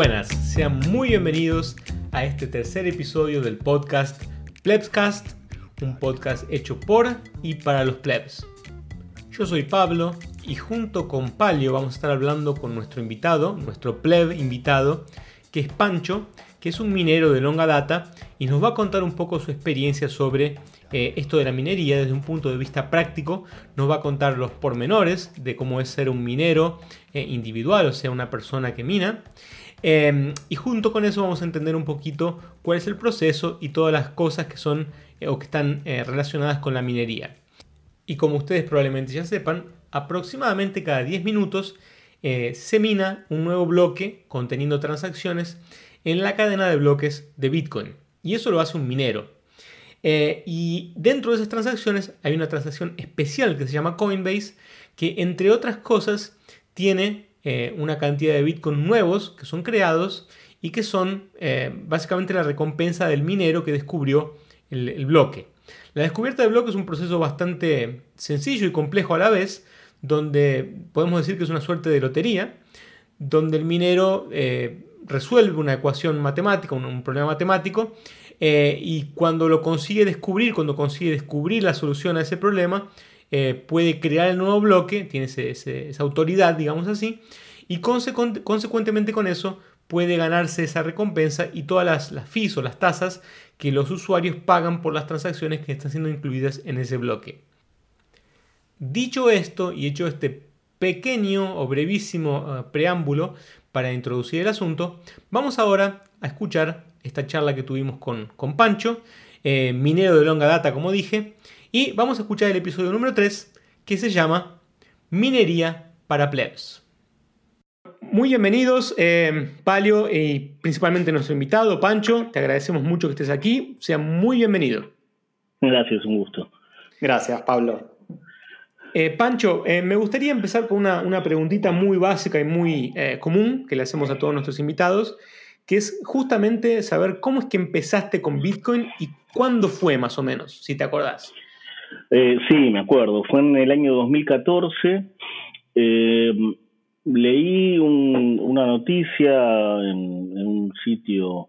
buenas, sean muy bienvenidos a este tercer episodio del podcast Plebscast, un podcast hecho por y para los plebs. Yo soy Pablo y junto con Palio vamos a estar hablando con nuestro invitado, nuestro pleb invitado, que es Pancho, que es un minero de longa data y nos va a contar un poco su experiencia sobre eh, esto de la minería desde un punto de vista práctico. Nos va a contar los pormenores de cómo es ser un minero eh, individual, o sea, una persona que mina. Em, y junto con eso vamos a entender un poquito cuál es el proceso y todas las cosas que son eh, o que están relacionadas con la minería. Y como ustedes probablemente ya sepan, aproximadamente cada 10 minutos se mina un nuevo bloque conteniendo transacciones en la cadena de bloques de Bitcoin. Y eso lo hace un minero. Eh, y dentro de esas transacciones hay una transacción especial que se llama Coinbase, que entre otras cosas tiene eh, una cantidad de Bitcoin nuevos que son creados y que son eh, básicamente la recompensa del minero que descubrió el, bloque. La descubierta del bloque es un proceso bastante sencillo y complejo a la vez, donde podemos decir que es una suerte de lotería, donde el minero resuelve una ecuación matemática, un, problema matemático, eh, y cuando lo consigue descubrir, cuando consigue descubrir la solución a ese problema, eh, puede crear el nuevo bloque, tiene esa autoridad, digamos así, y consecuentemente con eso puede ganarse esa recompensa y todas las, las fees o las tasas que los usuarios pagan por las transacciones que están siendo incluidas en ese bloque. Dicho esto y hecho este pequeño o brevísimo eh, preámbulo, para introducir el asunto, vamos ahora a escuchar esta charla que tuvimos con, con Pancho, eh, minero de longa data, como dije, y vamos a escuchar el episodio número 3, que se llama Minería para Plebs. Muy bienvenidos, eh, Palio, y principalmente nuestro invitado, Pancho. Te agradecemos mucho que estés aquí. Sea muy bienvenido. Gracias, un gusto. Gracias, Pablo. Eh, Pancho, eh, me gustaría empezar con una, preguntita muy básica y muy eh, común que le hacemos a todos nuestros invitados, que es justamente saber cómo es que empezaste con Bitcoin y cuándo fue más o menos, si te acordás. Sí, me acuerdo. Fue en el año 2014. leí una noticia en, un sitio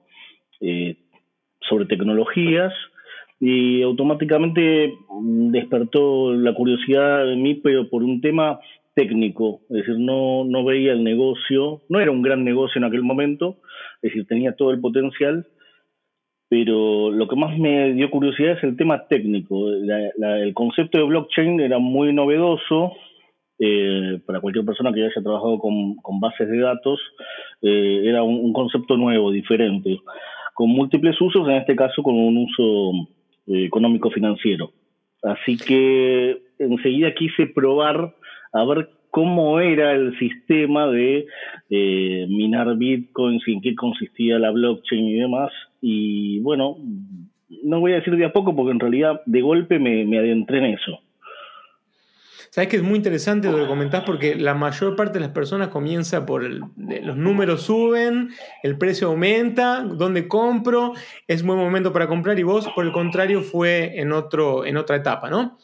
sobre tecnologías y automáticamente despertó la curiosidad en mí, pero por un tema técnico, es decir, no, no veía el negocio, no era un gran negocio en aquel momento, es decir, tenía todo el potencial, pero lo que más me dio curiosidad es el tema técnico. el concepto de blockchain era muy novedoso eh, para cualquier persona que haya trabajado con, bases de datos, eh, era un, concepto nuevo, diferente, con múltiples usos, en este caso con un uso eh, económico-financiero. Así que enseguida quise probar a ver cómo era el sistema de minar bitcoins en qué consistía la blockchain y demás. Y bueno, no voy a decir de a poco porque en realidad de golpe me adentré en eso. Sabes que es muy interesante lo que comentás porque la mayor parte de las personas comienza por los números suben, el precio aumenta, dónde compro, es buen momento para comprar y vos, por el contrario, fue en, otro, en otra etapa, ¿no?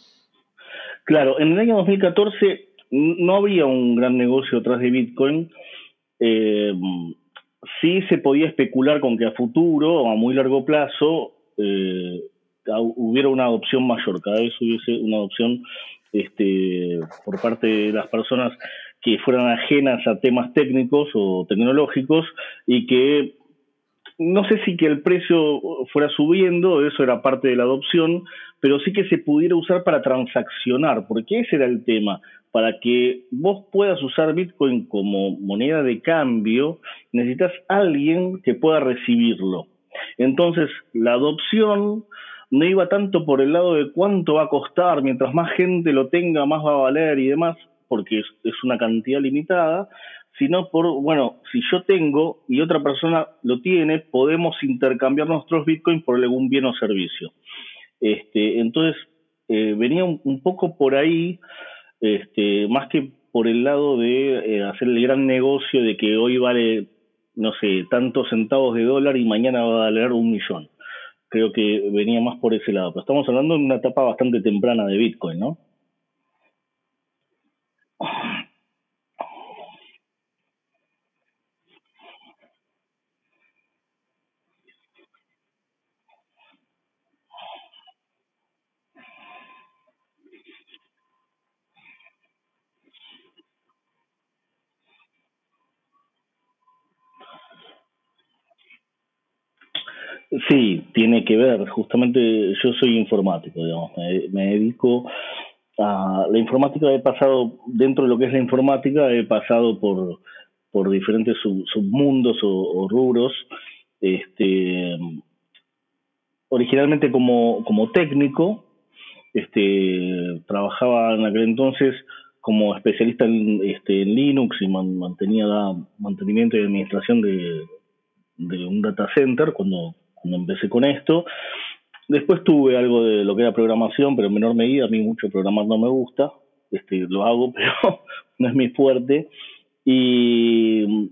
Claro, en el año 2014 no había un gran negocio atrás de Bitcoin. Eh, sí se podía especular con que a futuro a muy largo plazo eh, hubiera una adopción mayor, cada vez hubiese una adopción este, por parte de las personas que fueran ajenas a temas técnicos o tecnológicos y que no sé si que el precio fuera subiendo, eso era parte de la adopción, pero sí que se pudiera usar para transaccionar, porque ese era el tema. Para que vos puedas usar Bitcoin como moneda de cambio, necesitas alguien que pueda recibirlo. Entonces, la adopción no iba tanto por el lado de cuánto va a costar, mientras más gente lo tenga, más va a valer y demás, porque es, una cantidad limitada, sino por, bueno, si yo tengo y otra persona lo tiene, podemos intercambiar nuestros bitcoins por algún bien o servicio. Este, entonces, eh, venía un, poco por ahí, este, más que por el lado de eh, hacer el gran negocio de que hoy vale, no sé, tantos centavos de dólar y mañana va a valer un millón creo que venía más por ese lado. Pero estamos hablando de una etapa bastante temprana de Bitcoin, ¿no? Sí, tiene que ver. Justamente yo soy informático, digamos, me, dedico a la informática. He pasado, dentro de lo que es la informática, he pasado por, por diferentes submundos o, rubros. Este, originalmente como, como técnico, este, trabajaba en aquel entonces como especialista en, este, Linux y mantenía mantenimiento y administración de, de un data center cuando empecé con esto. Después tuve algo de lo que era programación, pero en menor medida. A mí mucho programar no me gusta. Este, lo hago, pero no es mi fuerte. Y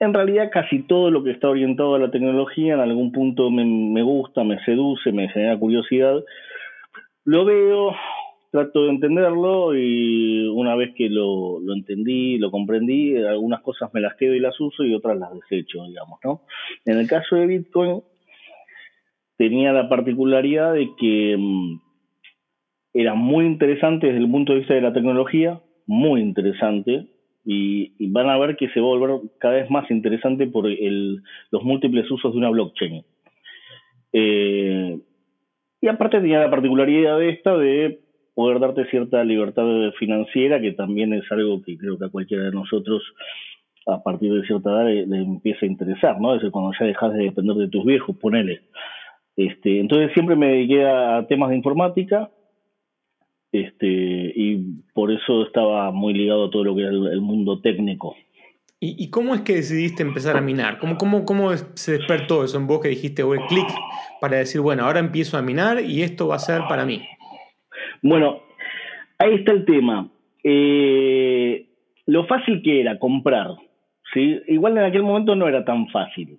en realidad casi todo lo que está orientado a la tecnología en algún punto me, me gusta, me seduce, me genera curiosidad. Lo veo, trato de entenderlo y una vez que lo, lo entendí, lo comprendí, algunas cosas me las quedo y las uso y otras las desecho, digamos, ¿no? En el caso de Bitcoin, tenía la particularidad de que mm, era muy interesante desde el punto de vista de la tecnología, muy interesante, y, van a ver que se va a volver cada vez más interesante por el, los múltiples usos de una blockchain. Eh, y aparte tenía la particularidad de esta de poder darte cierta libertad financiera, que también es algo que creo que a cualquiera de nosotros a partir de cierta edad le, empieza a interesar, ¿no? Es decir, cuando ya dejas de depender de tus viejos, ponele. Este, entonces siempre me dediqué a temas de informática este, y por eso estaba muy ligado a todo lo que era el, mundo técnico. ¿Y, cómo es que decidiste empezar a minar? ¿Cómo, cómo, cómo se despertó eso en vos que dijiste, o el clic para decir, bueno, ahora empiezo a minar y esto va a ser para mí? Bueno, ahí está el tema. Eh, lo fácil que era comprar, ¿sí? igual en aquel momento no era tan fácil.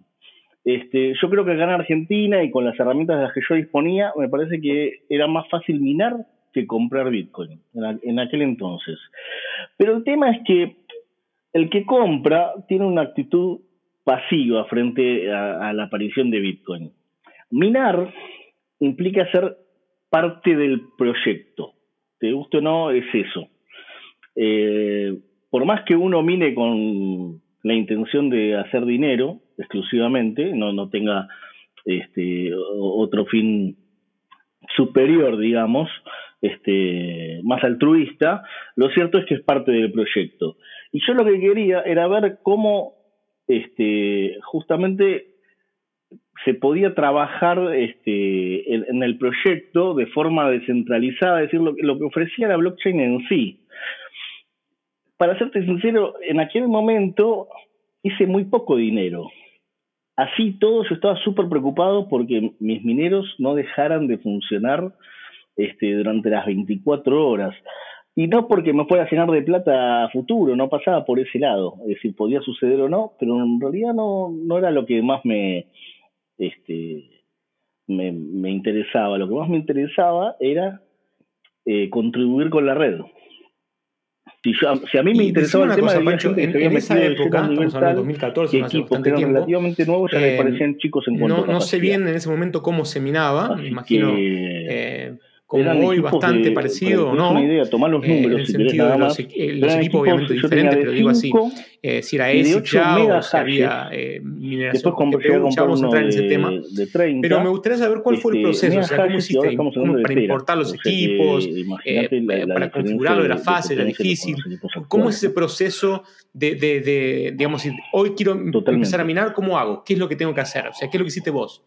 Este, yo creo que acá en Argentina y con las herramientas de las que yo disponía, me parece que era más fácil minar que comprar Bitcoin en, aquel entonces. Pero el tema es que el que compra tiene una actitud pasiva frente a, la aparición de Bitcoin. Minar implica ser parte del proyecto. Te guste o no, es eso. Eh, por más que uno mine con la intención de hacer dinero exclusivamente, no, no tenga este, otro fin superior, digamos, este, más altruista, lo cierto es que es parte del proyecto. Y yo lo que quería era ver cómo este, justamente se podía trabajar este, en, el proyecto de forma descentralizada, es decir, lo, lo que ofrecía la blockchain en sí para serte sincero, en aquel momento hice muy poco dinero. Así todo, yo estaba súper preocupado porque mis mineros no dejaran de funcionar este, durante las 24 horas. Y no porque me fuera a llenar de plata a futuro, no pasaba por ese lado. Es decir, podía suceder o no, pero en realidad no, no era lo que más me, este, me, me interesaba. Lo que más me interesaba era eh, contribuir con la red. Si, si, a mí me interesaba el tema cosa, de en, en esa época, estamos hablando de 2014, hace bastante tiempo, relativamente nuevos, ya eh, parecían chicos en cuanto No, no sé bien en ese momento cómo se minaba, me imagino... Que, eh, como hoy bastante parecido, ¿no? Una idea, tomar los números, en el sentido de los, los equipos, obviamente diferentes, pero digo así, eh, si era ese ya o si había eh, mineración GPU, ya vamos a entrar en ese tema. De 30, pero me gustaría saber cuál fue el este, proceso, o sea, cómo hiciste para importar los equipos, eh, para configurarlo, era fácil, era difícil. ¿Cómo es ese proceso de digamos, hoy quiero empezar a minar, ¿cómo hago? ¿Qué es lo que tengo que hacer? O sea, ¿qué es lo que hiciste vos?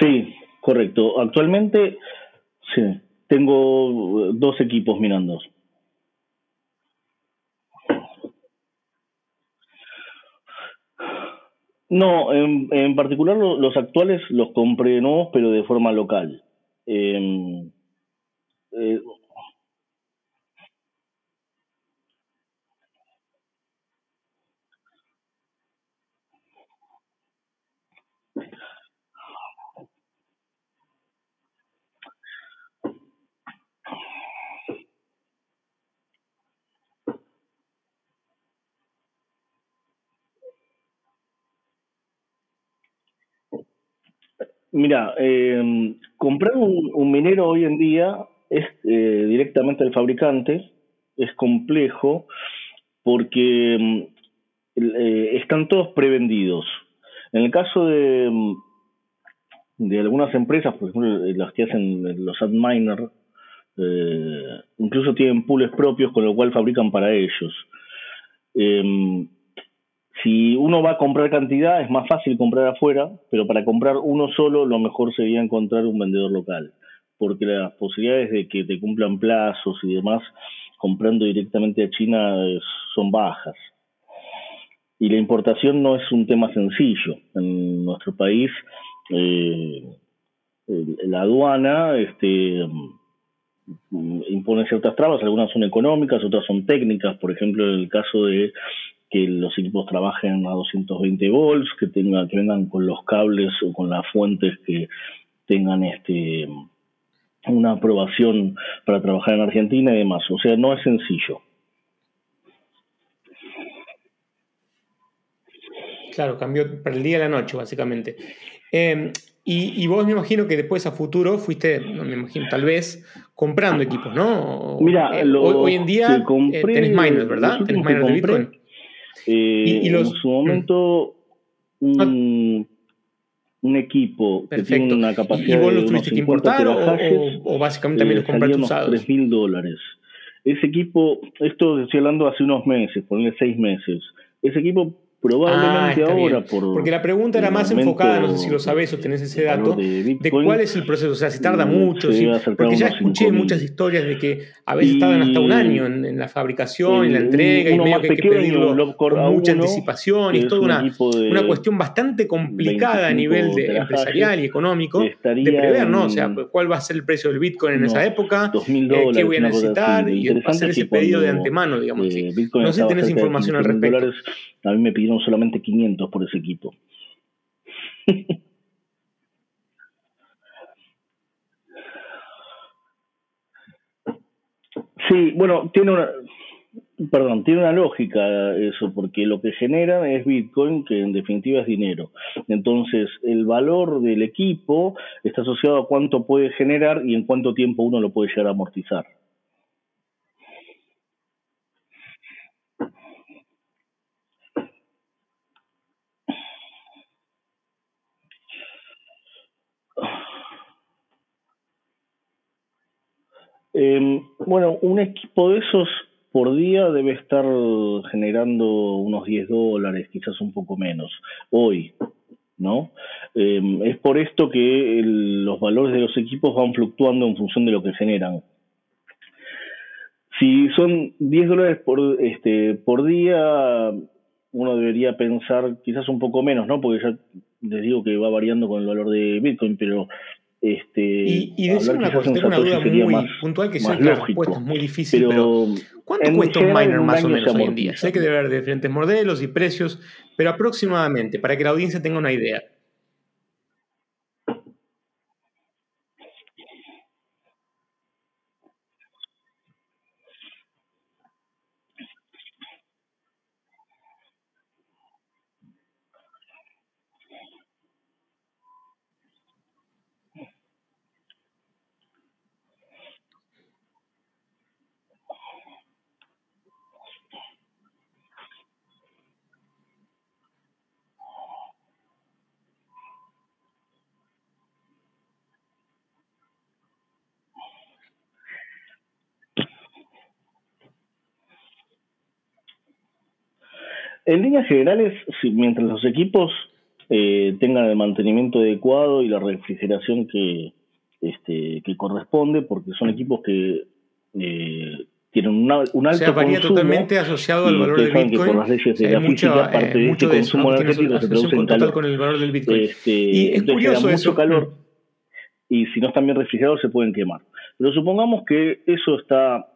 Sí, correcto. Actualmente, sí, tengo dos equipos mirando. No, en, en particular los actuales los compré nuevos, pero de forma local. Eh, eh, Mira, eh, comprar un, minero hoy en día es eh, directamente del fabricante, es complejo porque mm, eh, están todos prevendidos. En el caso de, mm, de algunas empresas, por ejemplo, las que hacen los adminer, eh, incluso tienen pools propios con lo cual fabrican para ellos. Si uno va a comprar cantidad, es más fácil comprar afuera, pero para comprar uno solo, lo mejor sería encontrar un vendedor local, porque las posibilidades de que te cumplan plazos y demás comprando directamente a China son bajas. Y la importación no es un tema sencillo. En nuestro país, eh, la aduana este, impone ciertas trabas, algunas son económicas, otras son técnicas, por ejemplo, en el caso de que los equipos trabajen a 220 volts, que tengan, que vengan con los cables o con las fuentes que tengan este una aprobación para trabajar en Argentina y demás. O sea, no es sencillo. Claro, cambió para el día y la noche, básicamente. Em, y, vos me imagino que después a futuro fuiste, me imagino, tal vez comprando equipos, ¿no? Mira, eh, hoy, en día eh, tenés miners, ¿verdad? Tenés miners de Bitcoin. Eh, en su momento, mm. un, un, equipo que tiene una capacidad ¿Y vos lo tuviste que importar o, básicamente también los compraste usados? 3 mil dólares. Ese equipo, esto estoy hablando hace unos meses, ponle seis meses. Ese equipo Probablemente ah, ahora por Porque la pregunta era más enfocada, no sé si lo sabes o tenés ese dato, de, cuál es el proceso, o sea, si tarda mucho, porque ya escuché muchas historias de que a veces tardan hasta un año en, la fabricación, en la entrega, y medio que hay que pedirlo con mucha anticipación, y es toda una, una cuestión bastante complicada a nivel de empresarial y económico de prever, ¿no? O sea, cuál va a ser el precio del Bitcoin en esa época, eh, qué voy a necesitar, y hacer ese pedido de antemano, digamos. No sé si tenés información al respecto. A mí me pidieron solamente 500 por ese equipo. sí, bueno, tiene una, perdón, tiene una lógica eso, porque lo que genera es Bitcoin, que en definitiva es dinero. Entonces, el valor del equipo está asociado a cuánto puede generar y en cuánto tiempo uno lo puede llegar a amortizar. Em, bueno, un equipo de esos por día debe estar generando unos 10 dólares, quizás un poco menos, hoy, ¿no? Em, es por esto que los valores de los equipos van fluctuando en función de lo que generan. Si son 10 dólares por, este, por día, uno debería pensar quizás un poco menos, ¿no? Porque ya les digo que va variando con el valor de Bitcoin, pero este, y, y decir una cosa, tengo una duda muy puntual que sé que la respuesta es muy difícil, pero, ¿cuánto cuesta un miner más o menos hoy en día? Sé que debe haber diferentes modelos y precios, pero aproximadamente, para que la audiencia tenga una idea. En líneas generales, mientras los equipos eh, tengan el mantenimiento adecuado y la refrigeración que, este, que corresponde, porque son equipos que eh, tienen un alto o sea, varía totalmente asociado al valor del Bitcoin. por las leyes de la física, eh, parte de este consumo energético se traduce en calor. con el valor del Bitcoin. Este, y es curioso mucho calor y si no están bien refrigerados se pueden quemar. Pero supongamos que eso está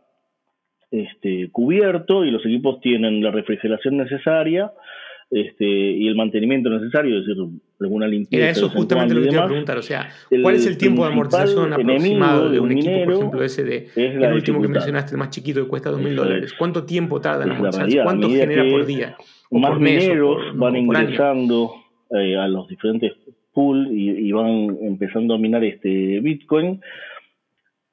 este, cubierto y los equipos tienen la refrigeración necesaria este, y el mantenimiento necesario, es decir, alguna limpieza. Era eso justamente lo que te iba a preguntar, o sea, ¿cuál es el tiempo de amortización aproximado de un equipo, por ejemplo, ese de el último que mencionaste, el más chiquito, que cuesta dos mil dólares? ¿Cuánto tiempo tarda en amortizarse? ¿Cuánto genera por día? más por mineros van ingresando eh, a los diferentes pools y, y, van empezando a minar este Bitcoin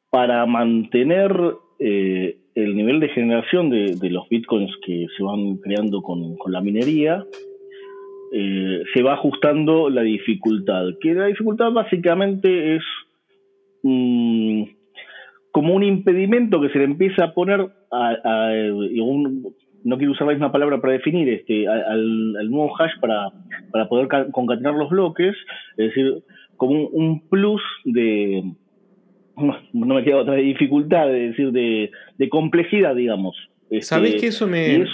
para mantener eh, el nivel de generación de, los bitcoins que se van creando con, la minería, eh, se va ajustando la dificultad. Que la dificultad básicamente es mm, como un impedimento que se le empieza a poner a, no quiero usar la misma palabra para definir este al, nuevo hash para, para poder concatenar los bloques, es decir, como un plus de, no, me queda otra dificultad, de decir, de, de complejidad, digamos. Este, ¿Sabes que eso me,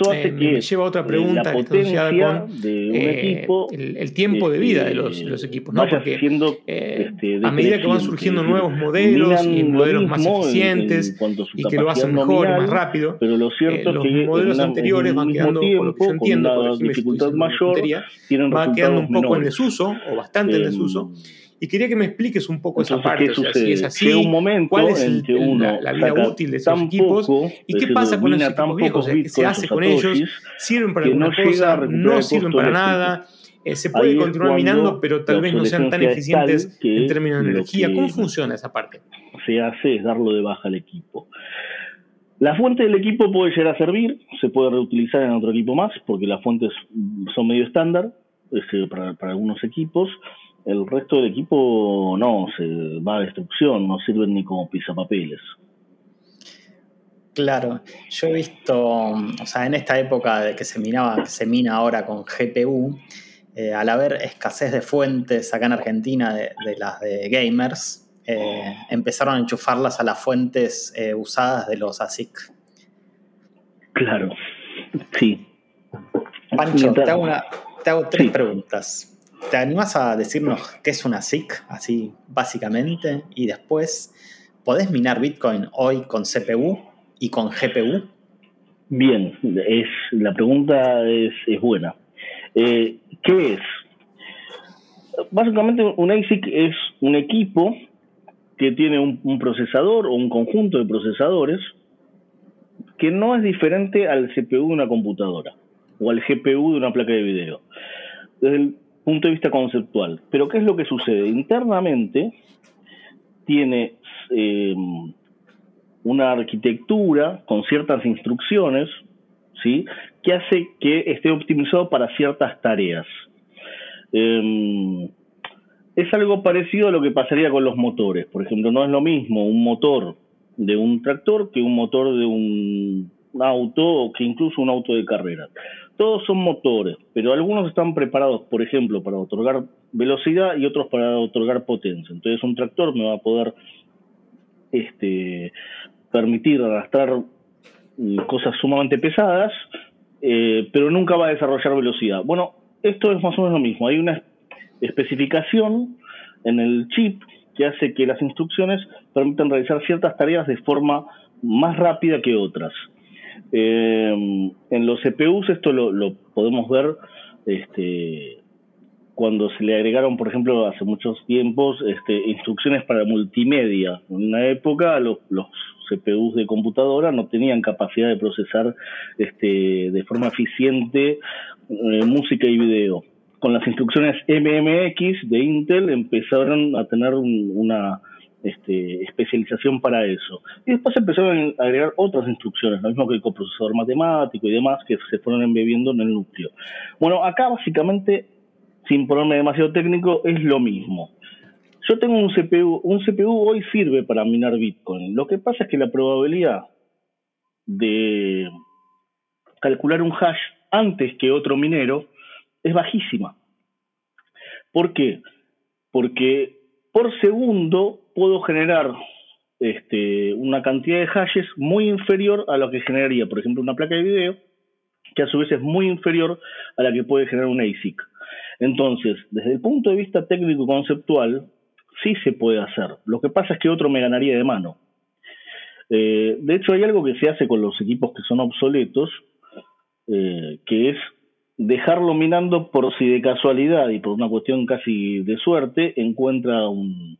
lleva a otra pregunta la potencia con, de un eh, equipo, el, tiempo de vida de los, los equipos, ¿no? Porque eh, este, a medida que van surgiendo nuevos modelos y modelos más eficientes y que lo hacen mejor y más rápido, pero lo cierto eh, los modelos anteriores van quedando, por lo que yo entiendo, por dificultad mayor, va quedando un poco en desuso o bastante en desuso y quería que me expliques un poco esa parte. si es así, un momento cuál es la, vida útil de esos equipos y qué pasa con esos equipos viejos, qué se hace con ellos, sirven para alguna cosa, no sirven para nada. Eh, se puede continuar minando, pero tal vez no sean tan eficientes en términos de energía. ¿Cómo funciona esa parte? Se hace es darlo de baja al equipo. La fuente del equipo puede llegar a servir, se puede reutilizar en otro equipo más, porque las fuentes son medio estándar este, para, para algunos equipos el resto del equipo no, se va a destrucción, no sirven ni como pisapapeles. Claro, yo he visto, o sea, en esta época de que se minaba, que se mina ahora con GPU, eh, al haber escasez de fuentes acá en Argentina de, las de gamers, eh, empezaron a enchufarlas a las fuentes eh, usadas de los ASIC. Claro, sí. Pancho, te hago, te hago tres preguntas. ¿Te animas a decirnos qué es una SIC, así básicamente? Y después, ¿podés minar Bitcoin hoy con CPU y con GPU? Bien, es, la pregunta es, buena. Eh, ¿Qué es? Básicamente un ASIC es un equipo que tiene un, procesador o un conjunto de procesadores que no es diferente al CPU de una computadora o al GPU de una placa de video. Desde punto de vista conceptual. Pero ¿qué es lo que sucede? Internamente tiene em, una arquitectura con ciertas instrucciones, ¿sí? Que hace que esté optimizado para ciertas tareas. Em, es algo parecido a lo que pasaría con los motores. Por ejemplo, no es lo mismo un motor de un tractor que un motor de un auto o que incluso un auto de carrera todos son motores, pero algunos están preparados, por ejemplo, para otorgar velocidad y otros para otorgar potencia. Entonces un tractor me va a poder este, permitir arrastrar mm, cosas sumamente pesadas, eh, pero nunca va a desarrollar velocidad. Bueno, esto es más o menos lo mismo. Hay una especificación en el chip que hace que las instrucciones permitan realizar ciertas tareas de forma más rápida que otras. Eh, en los CPUs esto lo, podemos ver este, cuando se le agregaron, por ejemplo, hace muchos tiempos, este, instrucciones para multimedia. En una época los, CPUs de computadora no tenían capacidad de procesar este, de forma eficiente eh, música y video. Con las instrucciones MMX de Intel empezaron a tener una este, especialización para eso. Y después empezaron a agregar otras instrucciones, lo mismo que el coprocesador matemático y demás, que se fueron embebiendo en el núcleo. Bueno, acá básicamente, sin ponerme demasiado técnico, es lo mismo. Yo tengo un CPU, un CPU hoy sirve para minar Bitcoin. Lo que pasa es que la probabilidad de calcular un hash antes que otro minero es bajísima. ¿Por qué? Porque por segundo puedo generar este, una cantidad de hashes muy inferior a lo que generaría, por ejemplo, una placa de video, que a su vez es muy inferior a la que puede generar un ASIC. Entonces, desde el punto de vista técnico conceptual, sí se puede hacer. Lo que pasa es que otro me ganaría de mano. Eh, de hecho, hay algo que se hace con los equipos que son obsoletos, eh, que es dejarlo minando por si de casualidad y por una cuestión casi de suerte encuentra un,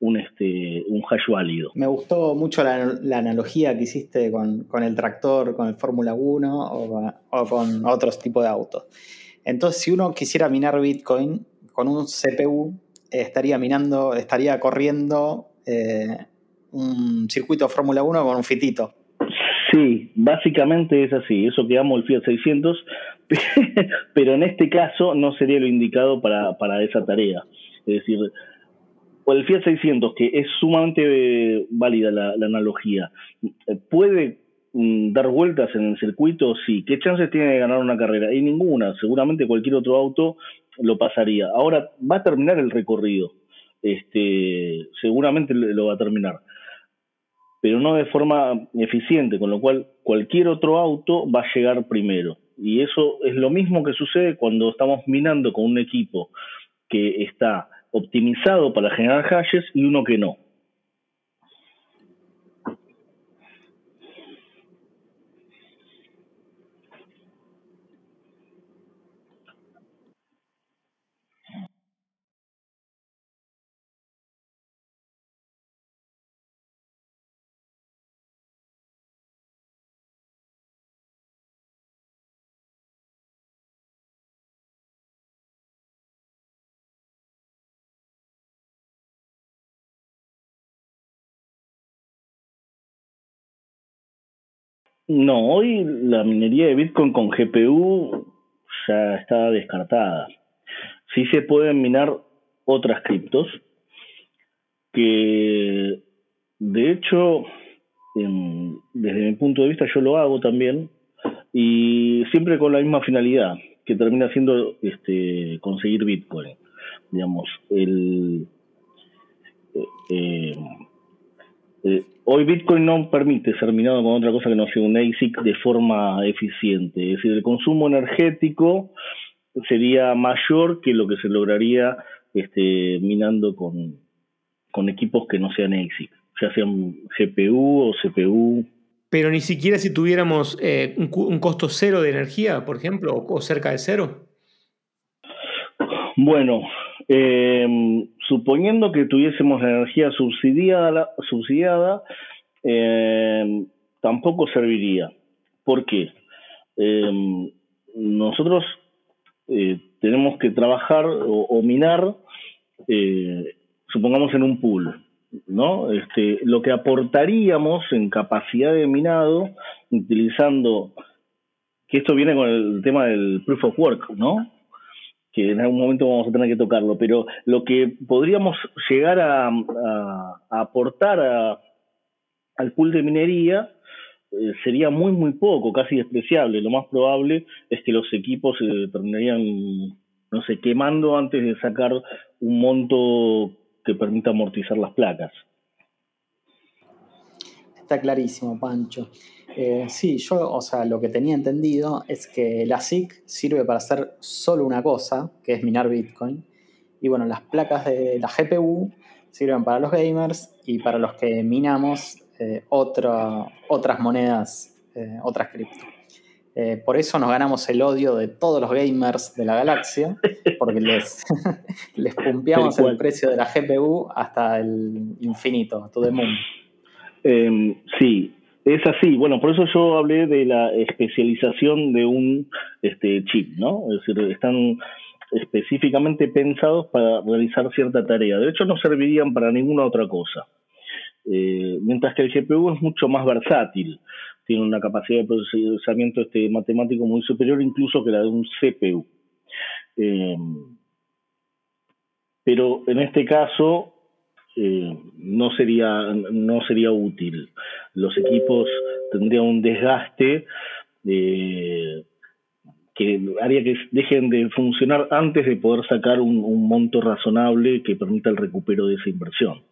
un, este, un hash válido. Me gustó mucho la, analogía que hiciste con, el tractor, con el Fórmula 1 o, con otros tipos de autos. Entonces, si uno quisiera minar Bitcoin con un CPU, estaría minando, estaría corriendo eh, un circuito Fórmula 1 con un fitito. Sí, básicamente es así. Eso que amo el Fiat 600, pero en este caso no sería lo indicado para, para esa tarea. Es decir, el Fiat 600, que es sumamente eh, válida la, analogía, ¿puede mm, dar vueltas en el circuito? Sí. ¿Qué chances tiene de ganar una carrera? Y ninguna. Seguramente cualquier otro auto lo pasaría. Ahora va a terminar el recorrido. Este, seguramente lo va a terminar pero no de forma eficiente, con lo cual cualquier otro auto va a llegar primero. Y eso es lo mismo que sucede cuando estamos minando con un equipo que está optimizado para generar hashes y uno que no. No, hoy la minería de Bitcoin con GPU ya está descartada. Sí se pueden minar otras criptos que de hecho desde mi punto de vista yo lo hago también y siempre con la misma finalidad que termina siendo este conseguir Bitcoin digamos el eh, eh, hoy Bitcoin no permite ser minado con otra cosa que no sea un ASIC de forma eficiente. Es decir, el consumo energético sería mayor que lo que se lograría este, minando con, equipos que no sean ASIC, ya sean GPU o CPU. Pero ni siquiera si tuviéramos eh, un, costo cero de energía, por ejemplo, o cerca de cero. Bueno, eh, suponiendo que tuviésemos la energía subsidiada, subsidiada eh, tampoco serviría. ¿Por qué? Eh, nosotros eh, tenemos que trabajar o, minar, supongamos en un pool, ¿no? Este, lo que aportaríamos en capacidad de minado, utilizando, que esto viene con el tema del proof of work, ¿no? Que en algún momento vamos a tener que tocarlo, pero lo que podríamos llegar a, aportar al pool de minería eh, sería muy, muy poco, casi despreciable. Lo más probable es que los equipos se terminarían, no sé, quemando antes de sacar un monto que permita amortizar las placas. Está clarísimo, Pancho. Eh, sí, yo, o sea, lo que tenía entendido es que la SIC sirve para hacer solo una cosa, que es minar Bitcoin. Y bueno, las placas de la GPU sirven para los gamers y para los que minamos eh, otras monedas, eh, otras cripto. por eso nos ganamos el odio de todos los gamers de la galaxia, porque les, les pumpeamos el precio de la GPU hasta el infinito, to the moon. Em, sí, es así, bueno, por eso yo hablé de la especialización de un este, chip, ¿no? Es decir, están específicamente pensados para realizar cierta tarea. De hecho, no servirían para ninguna otra cosa. Eh, mientras que el GPU es mucho más versátil, tiene una capacidad de procesamiento este, matemático muy superior incluso que la de un CPU. Eh, pero en este caso eh, no sería no sería útil. Los equipos tendrían un desgaste eh, que haría que dejen de funcionar antes de poder sacar un, monto razonable que permita el recupero de esa inversión.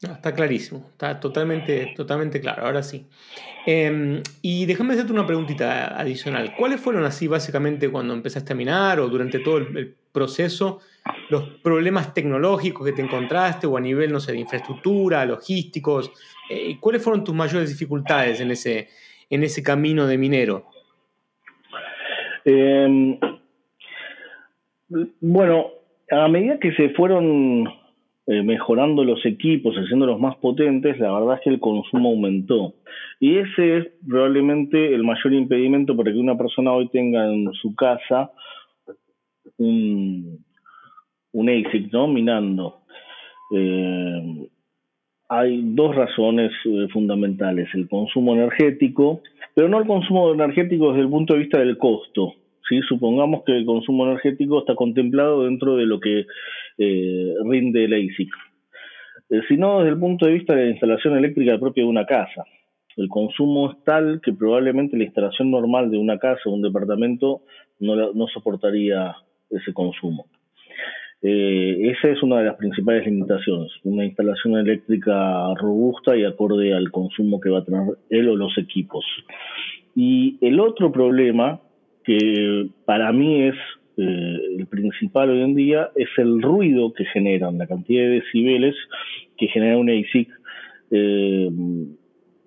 está clarísimo, está totalmente, totalmente claro, ahora sí. Em, y déjame hacerte una preguntita adicional. ¿Cuáles fueron así básicamente cuando empezaste a minar o durante todo el proceso los problemas tecnológicos que te encontraste o a nivel, no sé, de infraestructura, logísticos? Eh, ¿Cuáles fueron tus mayores dificultades en ese, en ese camino de minero? Em, bueno, a medida que se fueron eh, mejorando los equipos, haciéndolos más potentes, la verdad es que el consumo aumentó. Y ese es probablemente el mayor impedimento para que una persona hoy tenga en su casa un, un ASIC, ¿no? Minando. Eh, hay dos razones eh, fundamentales, el consumo energético, pero no el consumo energético desde el punto de vista del costo. ¿sí? Supongamos que el consumo energético está contemplado dentro de lo que eh, rinde el ASIC, eh, sino desde el punto de vista de la instalación eléctrica propia de una casa. El consumo es tal que probablemente la instalación normal de una casa o un departamento no, no soportaría ese consumo. Eh, esa es una de las principales limitaciones, una instalación eléctrica robusta y acorde al consumo que va a tener él o los equipos. Y el otro problema, que para mí es eh, el principal hoy en día, es el ruido que generan, la cantidad de decibeles que genera un ASIC. Eh,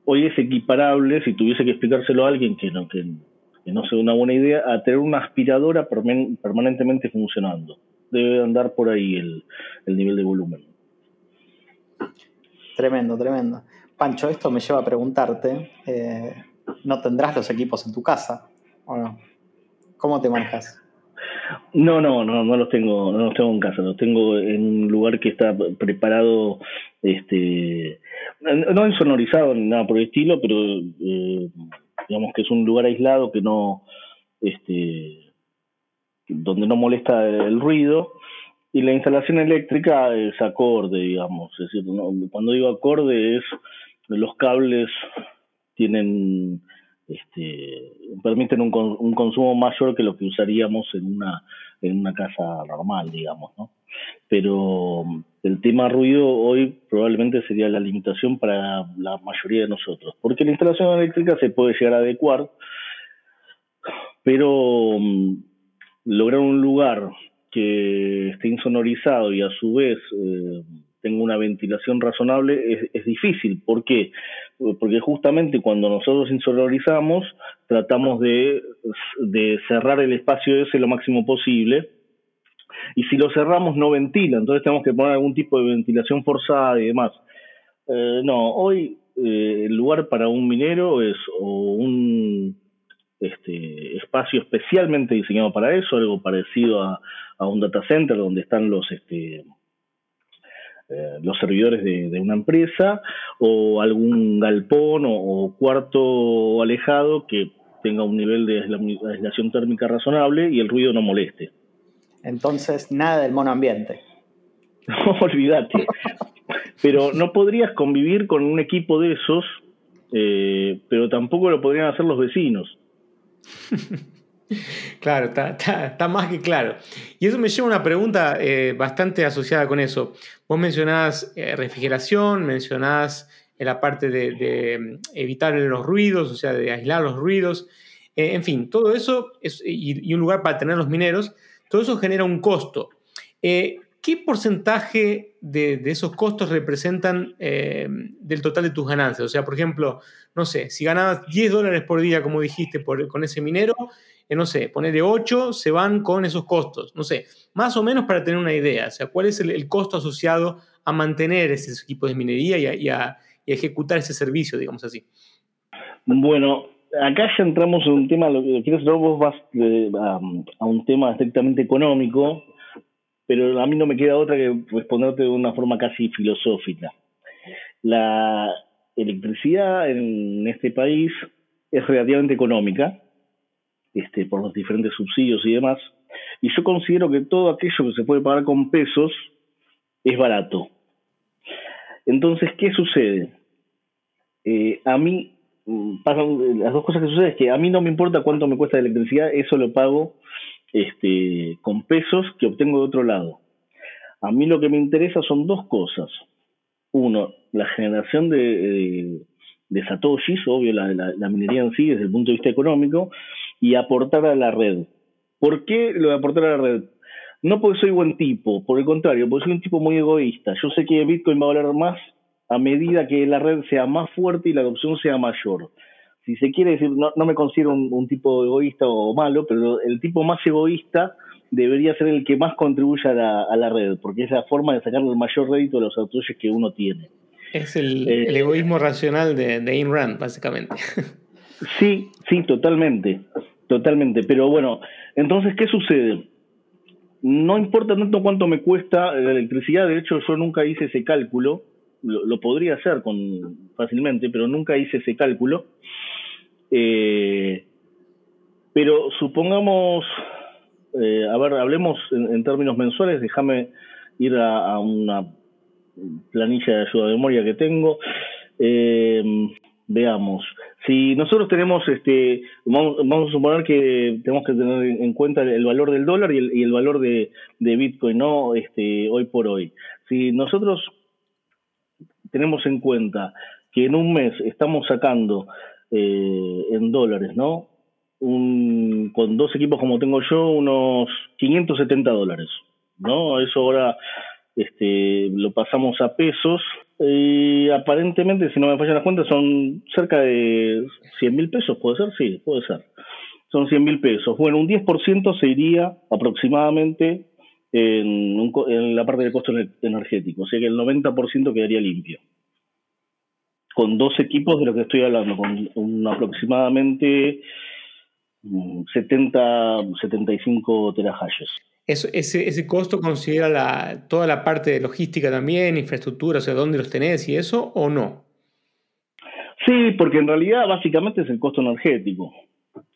hoy es equiparable, si tuviese que explicárselo a alguien que no, que, que no sea una buena idea, a tener una aspiradora permanentemente funcionando debe andar por ahí el, nivel de volumen. Tremendo, tremendo. Pancho, esto me lleva a preguntarte, eh, ¿no tendrás los equipos en tu casa o no? ¿Cómo te manejas? No, no, no, no los tengo, no los tengo en casa, los tengo en un lugar que está preparado, este, no insonorizado ni nada por el estilo, pero eh, digamos que es un lugar aislado que no, este, donde no molesta el ruido, y la instalación eléctrica es acorde, digamos. Es decir, cuando digo acorde es los cables tienen este, permiten un, un, consumo mayor que lo que usaríamos en una en una casa normal, digamos, ¿no? Pero el tema ruido hoy probablemente sería la limitación para la mayoría de nosotros, porque la instalación eléctrica se puede llegar a adecuar, pero lograr un lugar que esté insonorizado y a su vez eh, tenga una ventilación razonable es, difícil. ¿Por qué? Porque justamente cuando nosotros insonorizamos tratamos de, cerrar el espacio ese lo máximo posible y si lo cerramos no ventila, entonces tenemos que poner algún tipo de ventilación forzada y demás. Eh, no, hoy eh, el lugar para un minero es o un este, espacio especialmente diseñado para eso, algo parecido a, un data center donde están los, este, eh, los servidores de, una empresa, o algún galpón o, cuarto alejado que tenga un nivel de aislación térmica razonable y el ruido no moleste. Entonces, nada del mono ambiente. No, olvídate. Pero no podrías convivir con un equipo de esos, eh, pero tampoco lo podrían hacer los vecinos. Claro, está, más que claro. Y eso me lleva a una pregunta eh, bastante asociada con eso. Vos mencionás eh, refrigeración, mencionás eh, la parte de, mm, evitar los ruidos, o sea, de aislar los ruidos. en fin, todo eso y, un lugar para tener los mineros, todo eso genera un costo. ¿Qué porcentaje de, esos costos representan del total de tus ganancias? O sea, por ejemplo, no sé, si ganabas 10 dólares por día, como dijiste, por, con ese minero, eh, no sé, de 8 se van con esos costos, no sé, más o menos para tener una idea, o sea, cuál es el, costo asociado a mantener ese equipo de minería y a, ejecutar ese servicio, digamos así. Bueno, acá ya entramos en un tema, lo que quieres vos vas eh, a, un tema estrictamente económico, pero a mí no me queda otra que responderte de una forma casi filosófica. La, electricidad en este país es relativamente económica, este, por los diferentes subsidios y demás, y yo considero que todo aquello que se puede pagar con pesos es barato. Entonces, ¿qué sucede? Eh, a mí, mm, pasan las dos cosas que suceden es que a mí no me importa cuánto me cuesta la electricidad, eso lo pago este, con pesos que obtengo de otro lado. A mí lo que me interesa son dos cosas uno, la generación de, de satoshis, obvio, la, la, minería en sí desde el punto de vista económico, y aportar a la red. ¿Por qué lo de aportar a la red? No porque soy buen tipo, por el contrario, porque soy un tipo muy egoísta. Yo sé que Bitcoin va a valer más a medida que la red sea más fuerte y la adopción sea mayor. Si se quiere decir, no, no me considero un, un tipo egoísta o malo, pero el tipo más egoísta debería ser el que más contribuya a la, red, porque es la forma de sacar el mayor rédito de los autores que uno tiene. Es el, eh, egoísmo racional de, de Ayn Rand, básicamente. Sí, sí, totalmente, totalmente. Pero bueno, entonces, ¿qué sucede? No importa tanto cuánto me cuesta la electricidad, de hecho yo nunca hice ese cálculo, lo, podría hacer con fácilmente, pero nunca hice ese cálculo. Eh, pero supongamos, eh, a ver, hablemos en, términos mensuales, déjame ir a, una planilla de ayuda de memoria que tengo. Eh, veamos, si nosotros tenemos, este, vamos, a suponer que tenemos que tener en cuenta el valor del dólar y el, valor de, Bitcoin, ¿no? Este, hoy por hoy. Si nosotros tenemos en cuenta que en un mes estamos sacando eh, en dólares, ¿no? Un, con dos equipos como tengo yo, unos 570 dólares, ¿no? Eso ahora este, lo pasamos a pesos y aparentemente, si no me fallan las cuentas, son cerca de 100 mil pesos, ¿puede ser? Sí, puede ser. Son 100 mil pesos. Bueno, un 10% se iría aproximadamente en, en, la parte del costo energético, o sea que el 90% quedaría limpio. Con dos equipos de lo que estoy hablando, con un aproximadamente 70, mm, 75 terahashes ese, ese costo considera la, toda la parte de logística también, infraestructura, o sea, dónde los tenés y eso, o no? Sí, porque en realidad básicamente es el costo energético.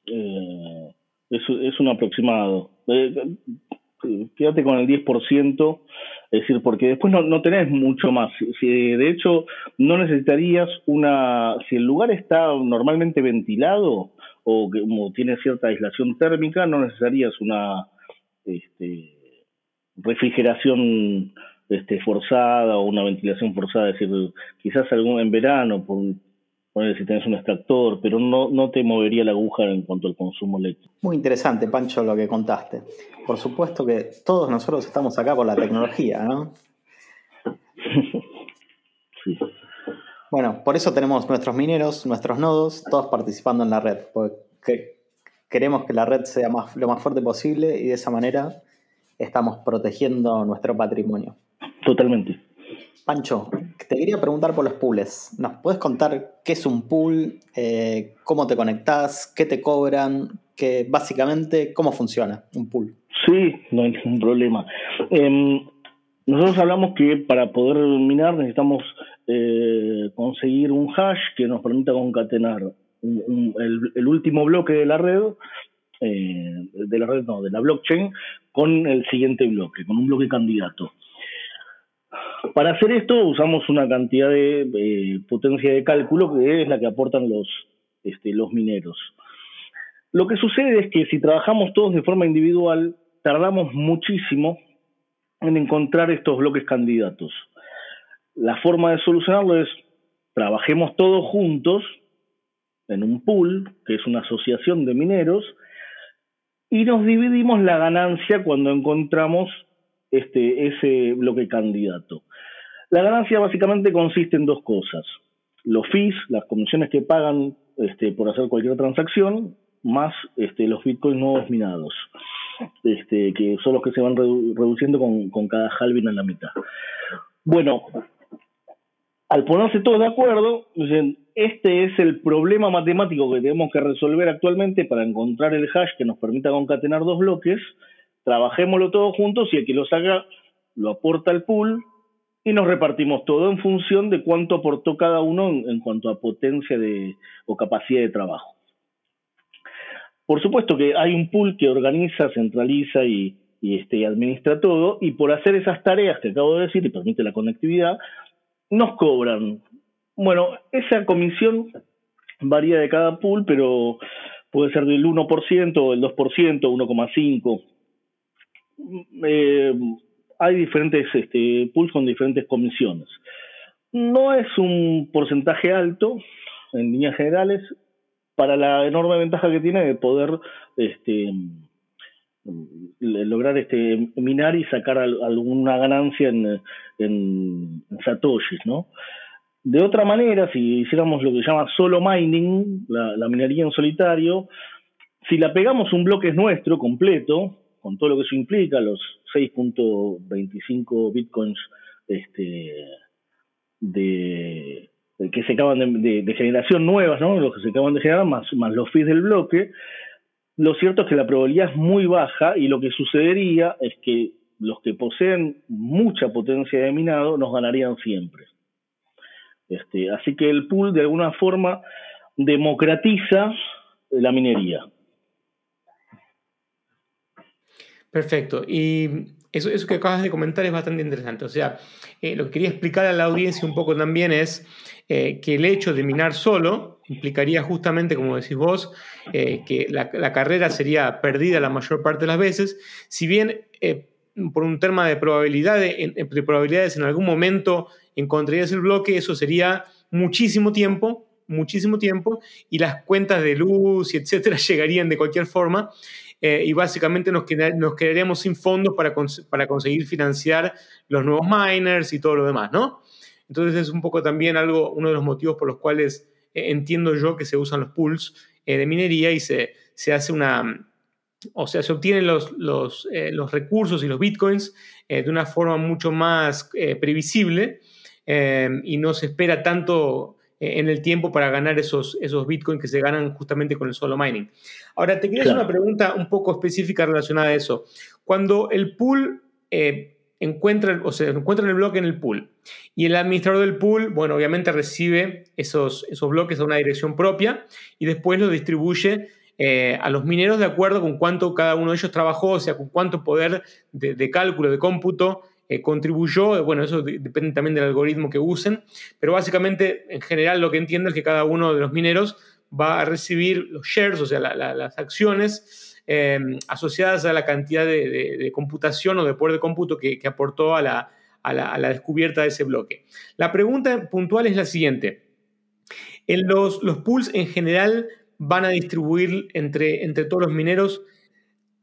Eh, es, un aproximado. Eh, quédate con el 10%, es decir, porque después no, no tenés mucho más. Si, de hecho, no necesitarías una. Si el lugar está normalmente ventilado o que como tiene cierta aislación térmica, no necesitarías una este, refrigeración este, forzada o una ventilación forzada, es decir, quizás algún en verano, por, si tenés un extractor, pero no, no te movería la aguja en cuanto al consumo eléctrico. Muy interesante, Pancho, lo que contaste. Por supuesto que todos nosotros estamos acá por la tecnología, ¿no? sí. Bueno, por eso tenemos nuestros mineros, nuestros nodos, todos participando en la red, porque queremos que la red sea más, lo más fuerte posible y de esa manera estamos protegiendo nuestro patrimonio. Totalmente. Pancho, te quería preguntar por los pools. ¿Nos puedes contar qué es un pool, eh, cómo te conectás, qué te cobran, que básicamente cómo funciona un pool? Sí, no hay ningún problema. Em, nosotros hablamos que para poder minar necesitamos eh, conseguir un hash que nos permita concatenar el, último bloque de la red, eh, de la red no, de la blockchain, con el siguiente bloque, con un bloque candidato. Para hacer esto usamos una cantidad de potencia de cálculo que es la que aportan los, este, los mineros. Lo que sucede es que si trabajamos todos de forma individual, tardamos muchísimo en encontrar estos bloques candidatos. La forma de solucionarlo es trabajemos todos juntos en un pool, que es una asociación de mineros, y nos dividimos la ganancia cuando encontramos este, ese bloque candidato. La ganancia básicamente consiste en dos cosas. Los fees, las comisiones que pagan este, por hacer cualquier transacción, más este, los bitcoins nuevos minados, este, que son los que se van reduciendo con, con cada halving en la mitad. Bueno, al ponerse todos de acuerdo, dicen, este es el problema matemático que tenemos que resolver actualmente para encontrar el hash que nos permita concatenar dos bloques, trabajémoslo todos juntos y el que lo saca lo aporta al pool y nos repartimos todo en función de cuánto aportó cada uno en, cuanto a potencia de, o capacidad de trabajo. Por supuesto que hay un pool que organiza, centraliza y, este, y administra todo, y por hacer esas tareas que acabo de decir y permite la conectividad, nos cobran. Bueno, esa comisión varía de cada pool, pero puede ser del 1% o del 2%, 1,5%. Eh, hay diferentes este, pools con diferentes comisiones. No es un porcentaje alto, en líneas generales, para la enorme ventaja que tiene de poder este, lograr este minar y sacar alguna ganancia en, en, satoshis, ¿no? De otra manera, si hiciéramos lo que se llama solo mining, la, minería en solitario, si la pegamos un bloque nuestro completo, con todo lo que eso implica, los 6.25 bitcoins este, de, que se acaban de, de, generación nuevas, los que se acaban de generar, más, más los fees del bloque, lo cierto es que la probabilidad es muy baja y lo que sucedería es que los que poseen mucha potencia de minado nos ganarían siempre. Este, así que el pool de alguna forma democratiza la minería. Perfecto. Y eso, eso que acabas de comentar es bastante interesante. O sea, eh, lo que quería explicar a la audiencia un poco también es eh, que el hecho de minar solo implicaría justamente, como decís vos, eh, que la, carrera sería perdida la mayor parte de las veces, si bien por un tema de, de probabilidades en algún momento encontrarías el bloque, eso sería muchísimo tiempo, muchísimo tiempo, y las cuentas de luz y etcétera llegarían de cualquier forma. Eh, y básicamente nos, nos quedaríamos sin fondos para, para conseguir financiar los nuevos miners y todo lo demás, ¿no? Entonces es un poco también algo, uno de los motivos por los cuales eh, entiendo yo que se usan los pools eh, de minería y se, se, hace una, o sea, se obtienen los, los, los recursos y los bitcoins de una forma mucho más previsible y no se espera tanto eh, en el tiempo para ganar esos, esos bitcoins que se ganan justamente con el solo mining. Ahora, te quería hacer una pregunta un poco específica relacionada a eso. Cuando el pool eh, encuentra, o sea, encuentra el bloque en el pool y el administrador del pool, bueno, obviamente recibe esos, esos bloques a una dirección propia y después los distribuye eh, a los mineros de acuerdo con cuánto cada uno de ellos trabajó, o sea, con cuánto poder de, de cálculo, de cómputo eh, contribuyó, bueno, eso depende también del algoritmo que usen, pero básicamente en general lo que entiendo es que cada uno de los mineros va a recibir los shares, o sea, las acciones eh, asociadas a la cantidad de, computación o de poder de cómputo que, aportó a la, descubierta de ese bloque. La pregunta puntual es la siguiente. En los, los pools en general van a distribuir entre, entre todos los mineros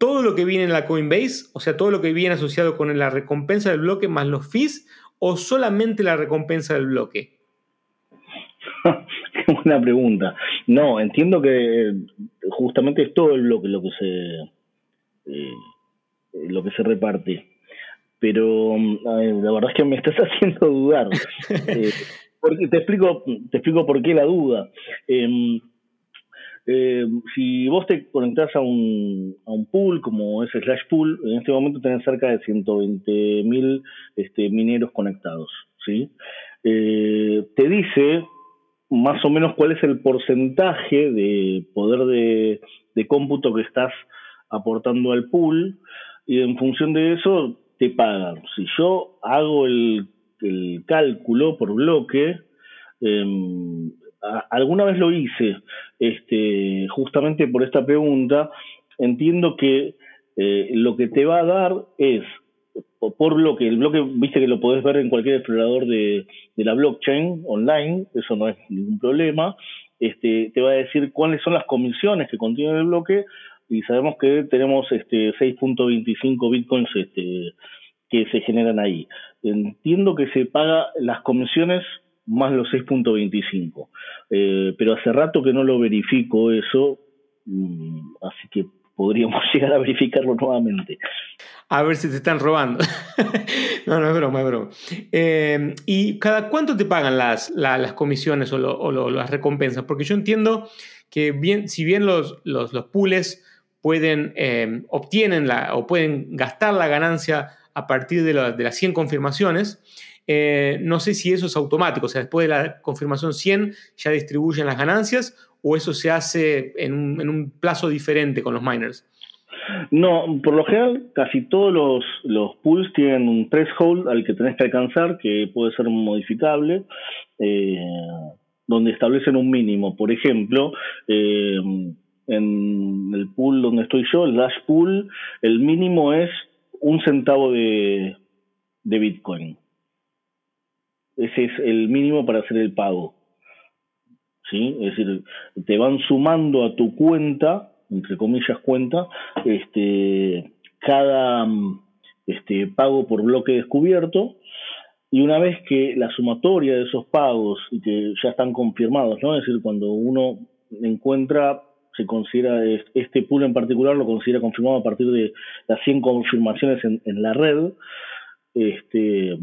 todo lo que viene en la Coinbase, o sea, todo lo que viene asociado con la recompensa del bloque más los fees, o solamente la recompensa del bloque? Qué buena pregunta. No, entiendo que justamente es todo el bloque lo que se eh, lo que se reparte. Pero la verdad es que me estás haciendo dudar. Eh, porque te explico, te explico por qué la duda. Em, eh, si vos te conectás a un, a un pool como es Slash Pool, en este momento tenés cerca de 120 mil este, mineros conectados. ¿sí? Eh, te dice más o menos cuál es el porcentaje de poder de, de cómputo que estás aportando al pool y en función de eso te pagan. Si yo hago el, el cálculo por bloque, eh, alguna vez lo hice, este, justamente por esta pregunta, entiendo que eh, lo que te va a dar es, por bloque, el bloque, viste que lo podés ver en cualquier explorador de, la blockchain online, eso no es ningún problema, este, te va a decir cuáles son las comisiones que contiene el bloque y sabemos que tenemos este 6.25 bitcoins este, que se generan ahí. Entiendo que se paga las comisiones más los 6.25. Eh, pero hace rato que no lo verifico eso, mm, así que podríamos llegar a verificarlo nuevamente. A ver si te están robando. no, no es broma, es broma. Eh, ¿Y cada cuánto te pagan las, las comisiones o, las recompensas? Porque yo entiendo que bien, si bien los, los, pools pueden, eh, obtienen la, o pueden gastar la ganancia a partir de, de las 100 confirmaciones, eh, no sé si eso es automático, o sea, después de la confirmación 100 ya distribuyen las ganancias o eso se hace en un, plazo diferente con los miners. No, por lo general casi todos los, los pools tienen un threshold al que tenés que alcanzar que puede ser modificable, eh, donde establecen un mínimo. Por ejemplo, eh, en el pool donde estoy yo, el Dash Pool, el mínimo es un centavo de Bitcoin. Ese es el mínimo para hacer el pago. ¿Sí? Es decir, te van sumando a tu cuenta, entre comillas cuenta, este, cada este, pago por bloque descubierto, y una vez que la sumatoria de esos pagos y que ya están confirmados, ¿no? Es decir, cuando uno encuentra, se considera, este pool en particular lo considera confirmado a partir de las 100 confirmaciones en, en la red, este,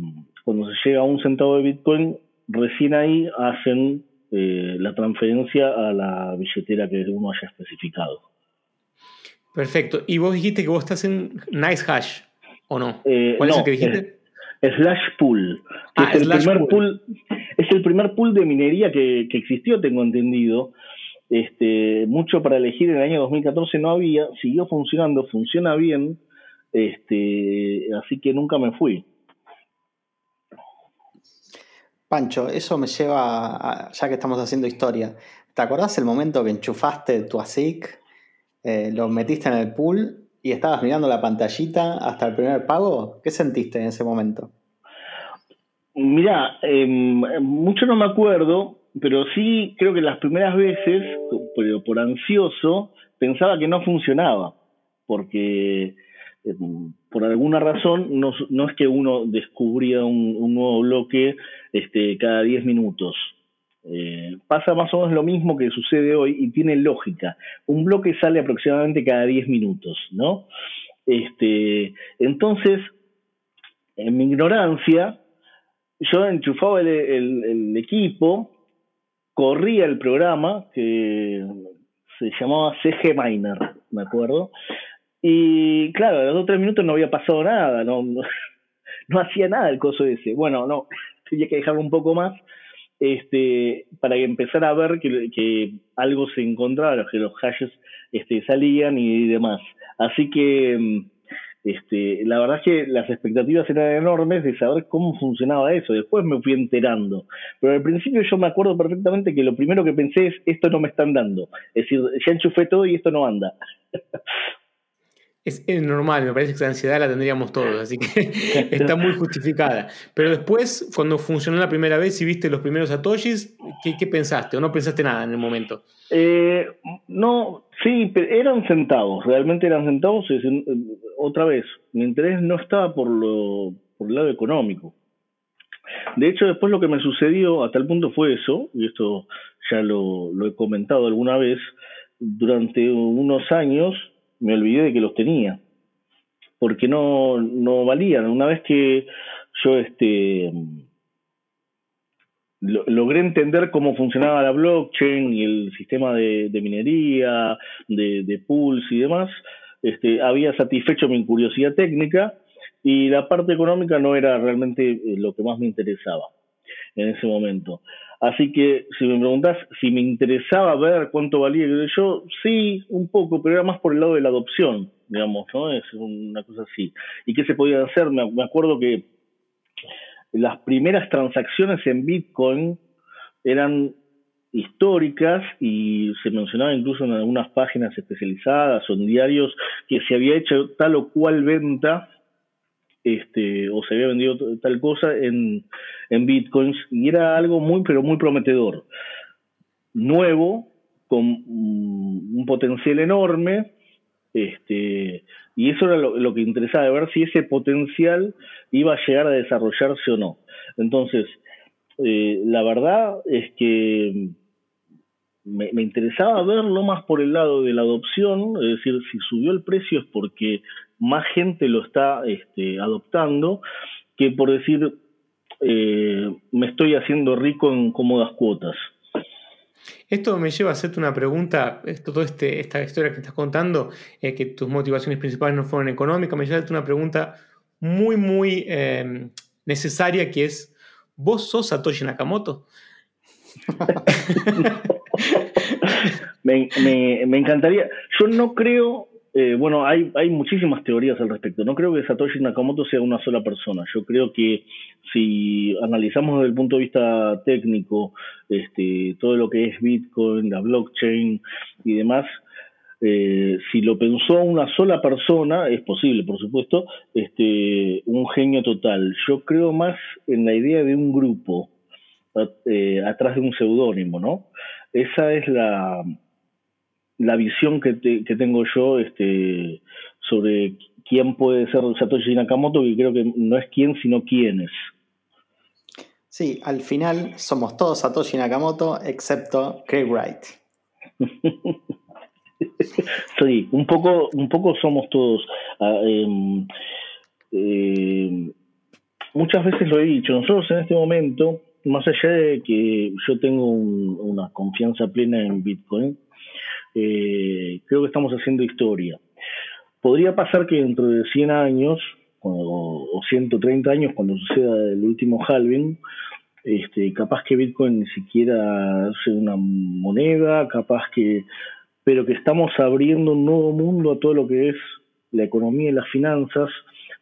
cuando se llega a un centavo de Bitcoin, recién ahí hacen eh, la transferencia a la billetera que uno haya especificado. Perfecto. Y vos dijiste que vos estás en Nice Hash, ¿o no? Eh, ¿Cuál es el que dijiste? Slash Pool. es, ah, el primer pool. es el primer pool de minería que, existió, tengo entendido. Este, mucho para elegir en el año 2014 no había, siguió funcionando, funciona bien, este, así que nunca me fui. Pancho, eso me lleva, ya que estamos haciendo historia, ¿te acordás el momento que enchufaste tu ASIC, eh, lo metiste en el pool y estabas mirando la pantallita hasta el primer pago? ¿Qué sentiste en ese momento? Mira, em, mucho no me acuerdo, pero sí creo que las primeras veces, por ansioso, pensaba que no funcionaba, porque em, por alguna razón no, es que uno descubría un, nuevo bloque este, cada 10 minutos. Eh, pasa más o menos lo mismo que sucede hoy y tiene lógica. Un bloque sale aproximadamente cada 10 minutos, ¿no? Este, entonces, en mi ignorancia, yo enchufaba el, equipo, corría el programa que se llamaba CG Miner, me acuerdo, y claro, a los dos o tres minutos no había pasado nada, no, no, hacía nada el coso ese. Bueno, no, tenía que dejarlo un poco más este, para empezar a ver que, que algo se encontraba, que los hashes este, salían y demás. Así que mm, este, la verdad es que las expectativas eran enormes de saber cómo funcionaba eso. Después me fui enterando. Pero al principio yo me acuerdo perfectamente que lo primero que pensé es, esto no me están dando. Es decir, ya enchufé todo y esto no anda. Es, normal, me parece que esa ansiedad la tendríamos todos, así que está muy justificada. Pero después, cuando funcionó la primera vez y viste los primeros Satoshis, ¿qué, pensaste? ¿O no pensaste nada en el momento? Eh, no, sí, eran centavos, realmente eran centavos. Otra vez, mi interés no estaba por, lo, por el lado económico. De hecho, después lo que me sucedió a tal punto fue eso, y esto ya lo, lo he comentado alguna vez, durante unos años me olvidé de que los tenía, porque no, no valían. Una vez que yo este, logré entender cómo funcionaba la blockchain y el sistema de, minería, de, de, pools y demás, este, había satisfecho mi curiosidad técnica y la parte económica no era realmente eh, lo que más me interesaba en ese momento. Así que si me preguntás si me interesaba ver cuánto valía, yo sí, un poco, pero era más por el lado de la adopción, digamos, ¿no? Es una cosa así. ¿Y qué se podía hacer? Me, acuerdo que las primeras transacciones en Bitcoin eran históricas y se mencionaba incluso en algunas páginas especializadas o en diarios que se había hecho tal o cual venta este, o se había vendido tal cosa en, en bitcoins y era algo muy, pero muy prometedor. Nuevo, con un potencial enorme, este, y eso era lo, que interesaba, ver si ese potencial iba a llegar a desarrollarse o no. Entonces, eh, la verdad es que me, me, interesaba verlo más por el lado de la adopción, es decir, si subió el precio es porque más gente lo está este, adoptando que por decir eh, me estoy haciendo rico en cómodas cuotas. Esto me lleva a hacerte una pregunta, esto, toda este, esta historia que estás contando, eh, que tus motivaciones principales no fueron económicas, me lleva a hacerte una pregunta muy, muy eh, necesaria que es, ¿vos sos Satoshi Nakamoto? me, me, encantaría, yo no creo eh, bueno, hay, hay muchísimas teorías al respecto. No creo que Satoshi Nakamoto sea una sola persona. Yo creo que si analizamos desde el punto de vista técnico este, todo lo que es Bitcoin, la blockchain y demás, eh, si lo pensó una sola persona, es posible, por supuesto, este, un genio total. Yo creo más en la idea de un grupo eh, atrás de un seudónimo, ¿no? Esa es la, la visión que, que tengo yo este, sobre quién puede ser Satoshi Nakamoto, que creo que no es quién, sino quiénes. Sí, al final somos todos Satoshi Nakamoto, excepto Craig Wright. sí, un poco, un poco somos todos. Ah, em, em, muchas veces lo he dicho, nosotros en este momento, más allá de que yo tengo una confianza plena en Bitcoin, eh, creo que estamos haciendo historia. Podría pasar que dentro de 100 años o, 130 años, cuando suceda el último halving, este, capaz que Bitcoin ni siquiera hace una moneda, capaz que, pero que estamos abriendo un nuevo mundo a todo lo que es la economía y las finanzas,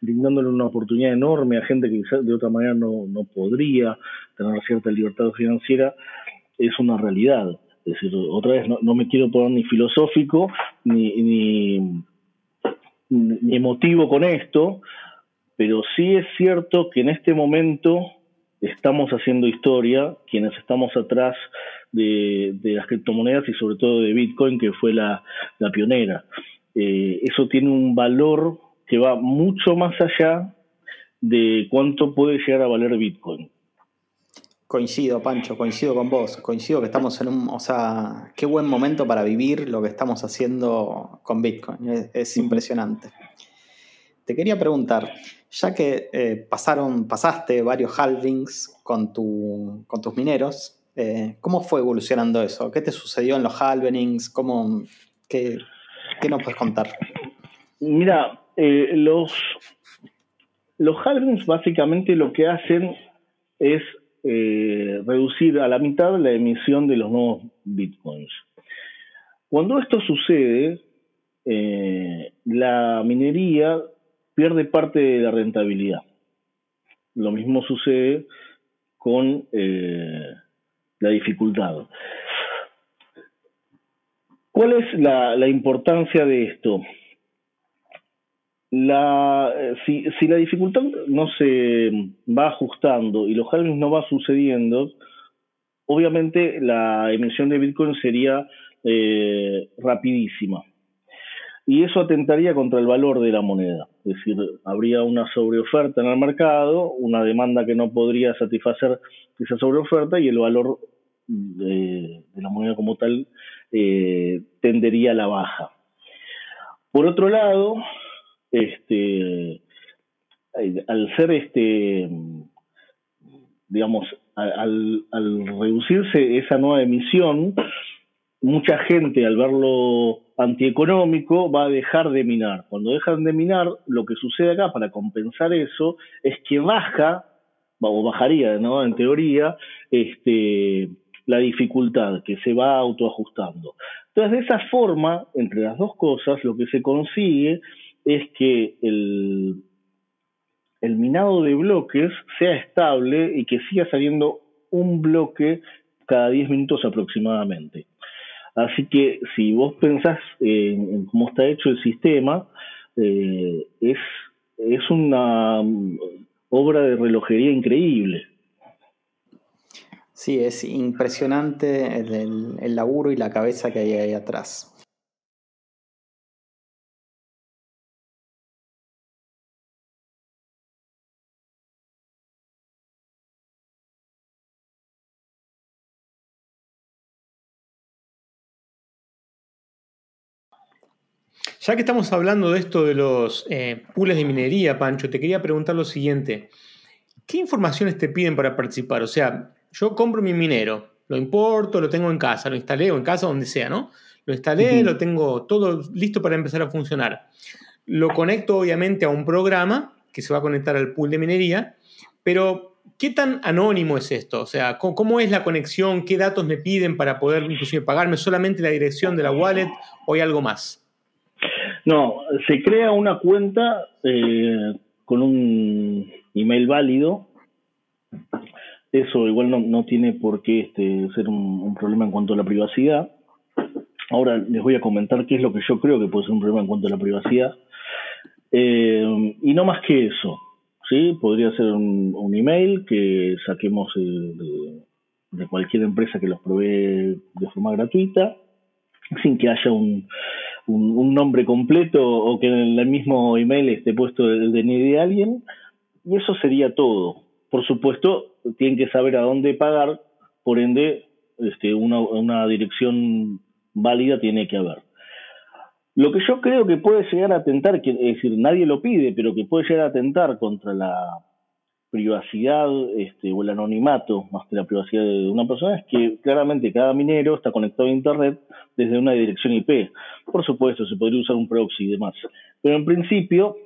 brindándole una oportunidad enorme a gente que de otra manera no, no podría tener cierta libertad financiera, es una realidad. Es decir, otra vez, no, me quiero poner ni filosófico ni, ni, emotivo con esto, pero sí es cierto que en este momento estamos haciendo historia, quienes estamos atrás de, las criptomonedas y sobre todo de Bitcoin, que fue la, pionera. Eh, eso tiene un valor que va mucho más allá de cuánto puede llegar a valer Bitcoin. Coincido, Pancho, coincido con vos. Coincido que estamos en un. O sea, qué buen momento para vivir lo que estamos haciendo con Bitcoin. Es, impresionante. Te quería preguntar, ya que eh, pasaron, pasaste varios halvings con, tu, con tus mineros, eh, ¿cómo fue evolucionando eso? ¿Qué te sucedió en los halvings? ¿Cómo, qué, nos puedes contar? Mira, eh, los, los halvings básicamente lo que hacen es reducir a la mitad la emisión de los nuevos bitcoins. Cuando esto sucede, la minería pierde parte de la rentabilidad. Lo mismo sucede con eh, la dificultad. ¿Cuál es la, importancia de esto? La, eh, si, la dificultad no se va ajustando y los halvings no va sucediendo, obviamente la emisión de Bitcoin sería eh, rapidísima y eso atentaría contra el valor de la moneda. Es decir, habría una sobreoferta en el mercado, una demanda que no podría satisfacer esa sobreoferta y el valor de, la moneda como tal eh, tendería a la baja. Por otro lado, este, al ser este, digamos, al reducirse esa nueva emisión, mucha gente al verlo antieconómico va a dejar de minar. Cuando dejan de minar, lo que sucede acá para compensar eso es que baja, o bajaría, ¿no? En teoría, este, la dificultad que se va autoajustando. Entonces, de esa forma, entre las dos cosas, lo que se consigue es que el, el minado de bloques sea estable y que siga saliendo un bloque cada 10 minutos aproximadamente. Así que si vos pensás en, cómo está hecho el sistema, eh, es, es una obra de relojería increíble. Sí, es impresionante el, el laburo y la cabeza que hay ahí atrás. Ya que estamos hablando de esto de los eh, pools de minería, Pancho, te quería preguntar lo siguiente. ¿Qué informaciones te piden para participar? O sea, yo compro mi minero, lo importo, lo tengo en casa, lo instalé o en casa, donde sea, ¿no? Lo instalé, lo tengo todo listo para empezar a funcionar. Lo conecto obviamente a un programa que se va a conectar al pool de minería, pero ¿qué tan anónimo es esto? O sea, ¿cómo, es la conexión? ¿Qué datos me piden para poder inclusive pagarme solamente la dirección de la wallet o hay algo más? No, se crea una cuenta eh, con un email válido. Eso igual no, tiene por qué este, ser un, problema en cuanto a la privacidad. Ahora les voy a comentar qué es lo que yo creo que puede ser un problema en cuanto a la privacidad. Eh, y no más que eso. ¿sí? Podría ser un, email que saquemos eh, de cualquier empresa que los provee de forma gratuita, sin que haya un, un, nombre completo o que en el mismo email esté puesto el DNI de alguien, y eso sería todo. Por supuesto, tienen que saber a dónde pagar, por ende, este, una, una dirección válida tiene que haber. Lo que yo creo que puede llegar a atentar, es decir, nadie lo pide, pero que puede llegar a atentar contra la privacidad este, o el anonimato, más que la privacidad de una persona, es que claramente cada minero está conectado a Internet desde una dirección IP. Por supuesto, se podría usar un proxy y demás. Pero en principio,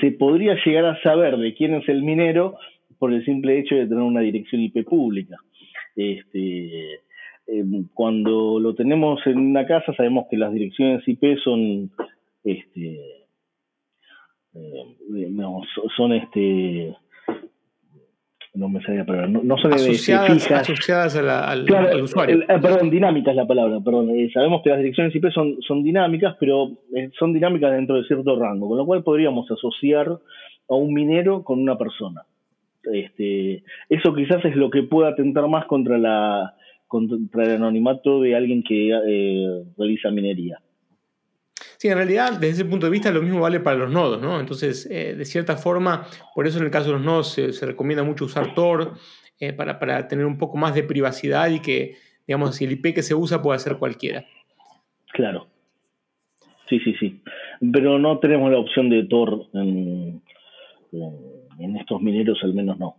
se podría llegar a saber de quién es el minero por el simple hecho de tener una dirección IP pública. Este, em, cuando lo tenemos en una casa sabemos que las direcciones IP son este, eh, son este no me sabía palabra, no, son asociadas, asociadas al, usuario. Eh, perdón, dinámica es la palabra, perdón. Eh, sabemos que las direcciones IP son, son dinámicas, pero son dinámicas dentro de cierto rango, con lo cual podríamos asociar a un minero con una persona. Este, eso quizás es lo que pueda atentar más contra la contra el anonimato de alguien que realiza minería. Sí, en realidad, desde ese punto de vista, lo mismo vale para los nodos, ¿no? Entonces, eh, de cierta forma, por eso en el caso de los nodos se, recomienda mucho usar Tor eh, para, tener un poco más de privacidad y que, digamos, si el IP que se usa pueda ser cualquiera. Claro. Sí, sí, sí. Pero no tenemos la opción de Tor en, en estos mineros, al menos no.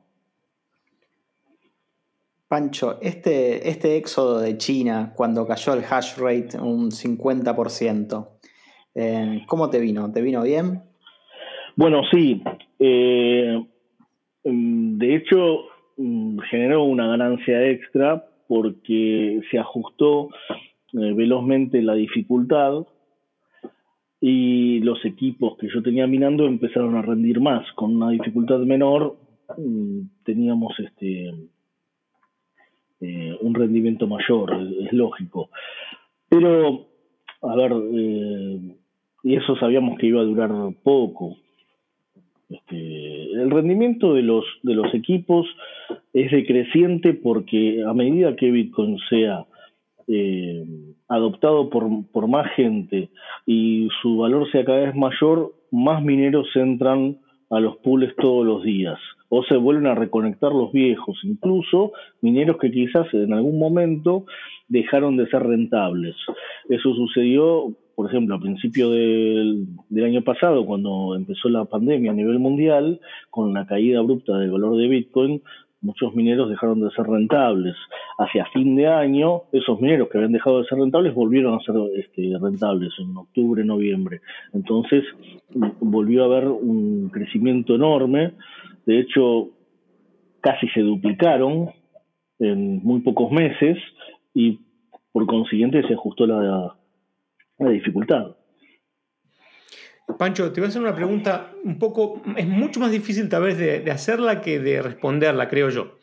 Pancho, este, este éxodo de China, cuando cayó el hash rate un 50%, eh, ¿Cómo te vino? ¿Te vino bien? Bueno, sí. Eh, mm, de hecho, mm, generó una ganancia extra porque se ajustó eh, velozmente la dificultad y los equipos que yo tenía minando empezaron a rendir más. Con una dificultad menor mm, teníamos este un rendimiento mayor, es, lógico. Pero, a ver, y eso sabíamos que iba a durar poco. Este, el rendimiento de los, de los equipos es decreciente porque a medida que Bitcoin sea eh, adoptado por, por más gente y su valor sea cada vez mayor, más mineros entran a los pools todos los días o se vuelven a reconectar los viejos, incluso mineros que quizás en algún momento dejaron de ser rentables. Eso sucedió por ejemplo, a principio del, año pasado, cuando empezó la pandemia a nivel mundial, con la caída abrupta del valor de Bitcoin, muchos mineros dejaron de ser rentables. Hacia fin de año, esos mineros que habían dejado de ser rentables volvieron a ser este, rentables en octubre, noviembre. Entonces, volvió a haber un crecimiento enorme. De hecho, casi se duplicaron en muy pocos meses y por consiguiente se ajustó la, una dificultad. Pancho, te voy a hacer una pregunta un poco, es mucho más difícil tal vez de, hacerla que de responderla, creo yo,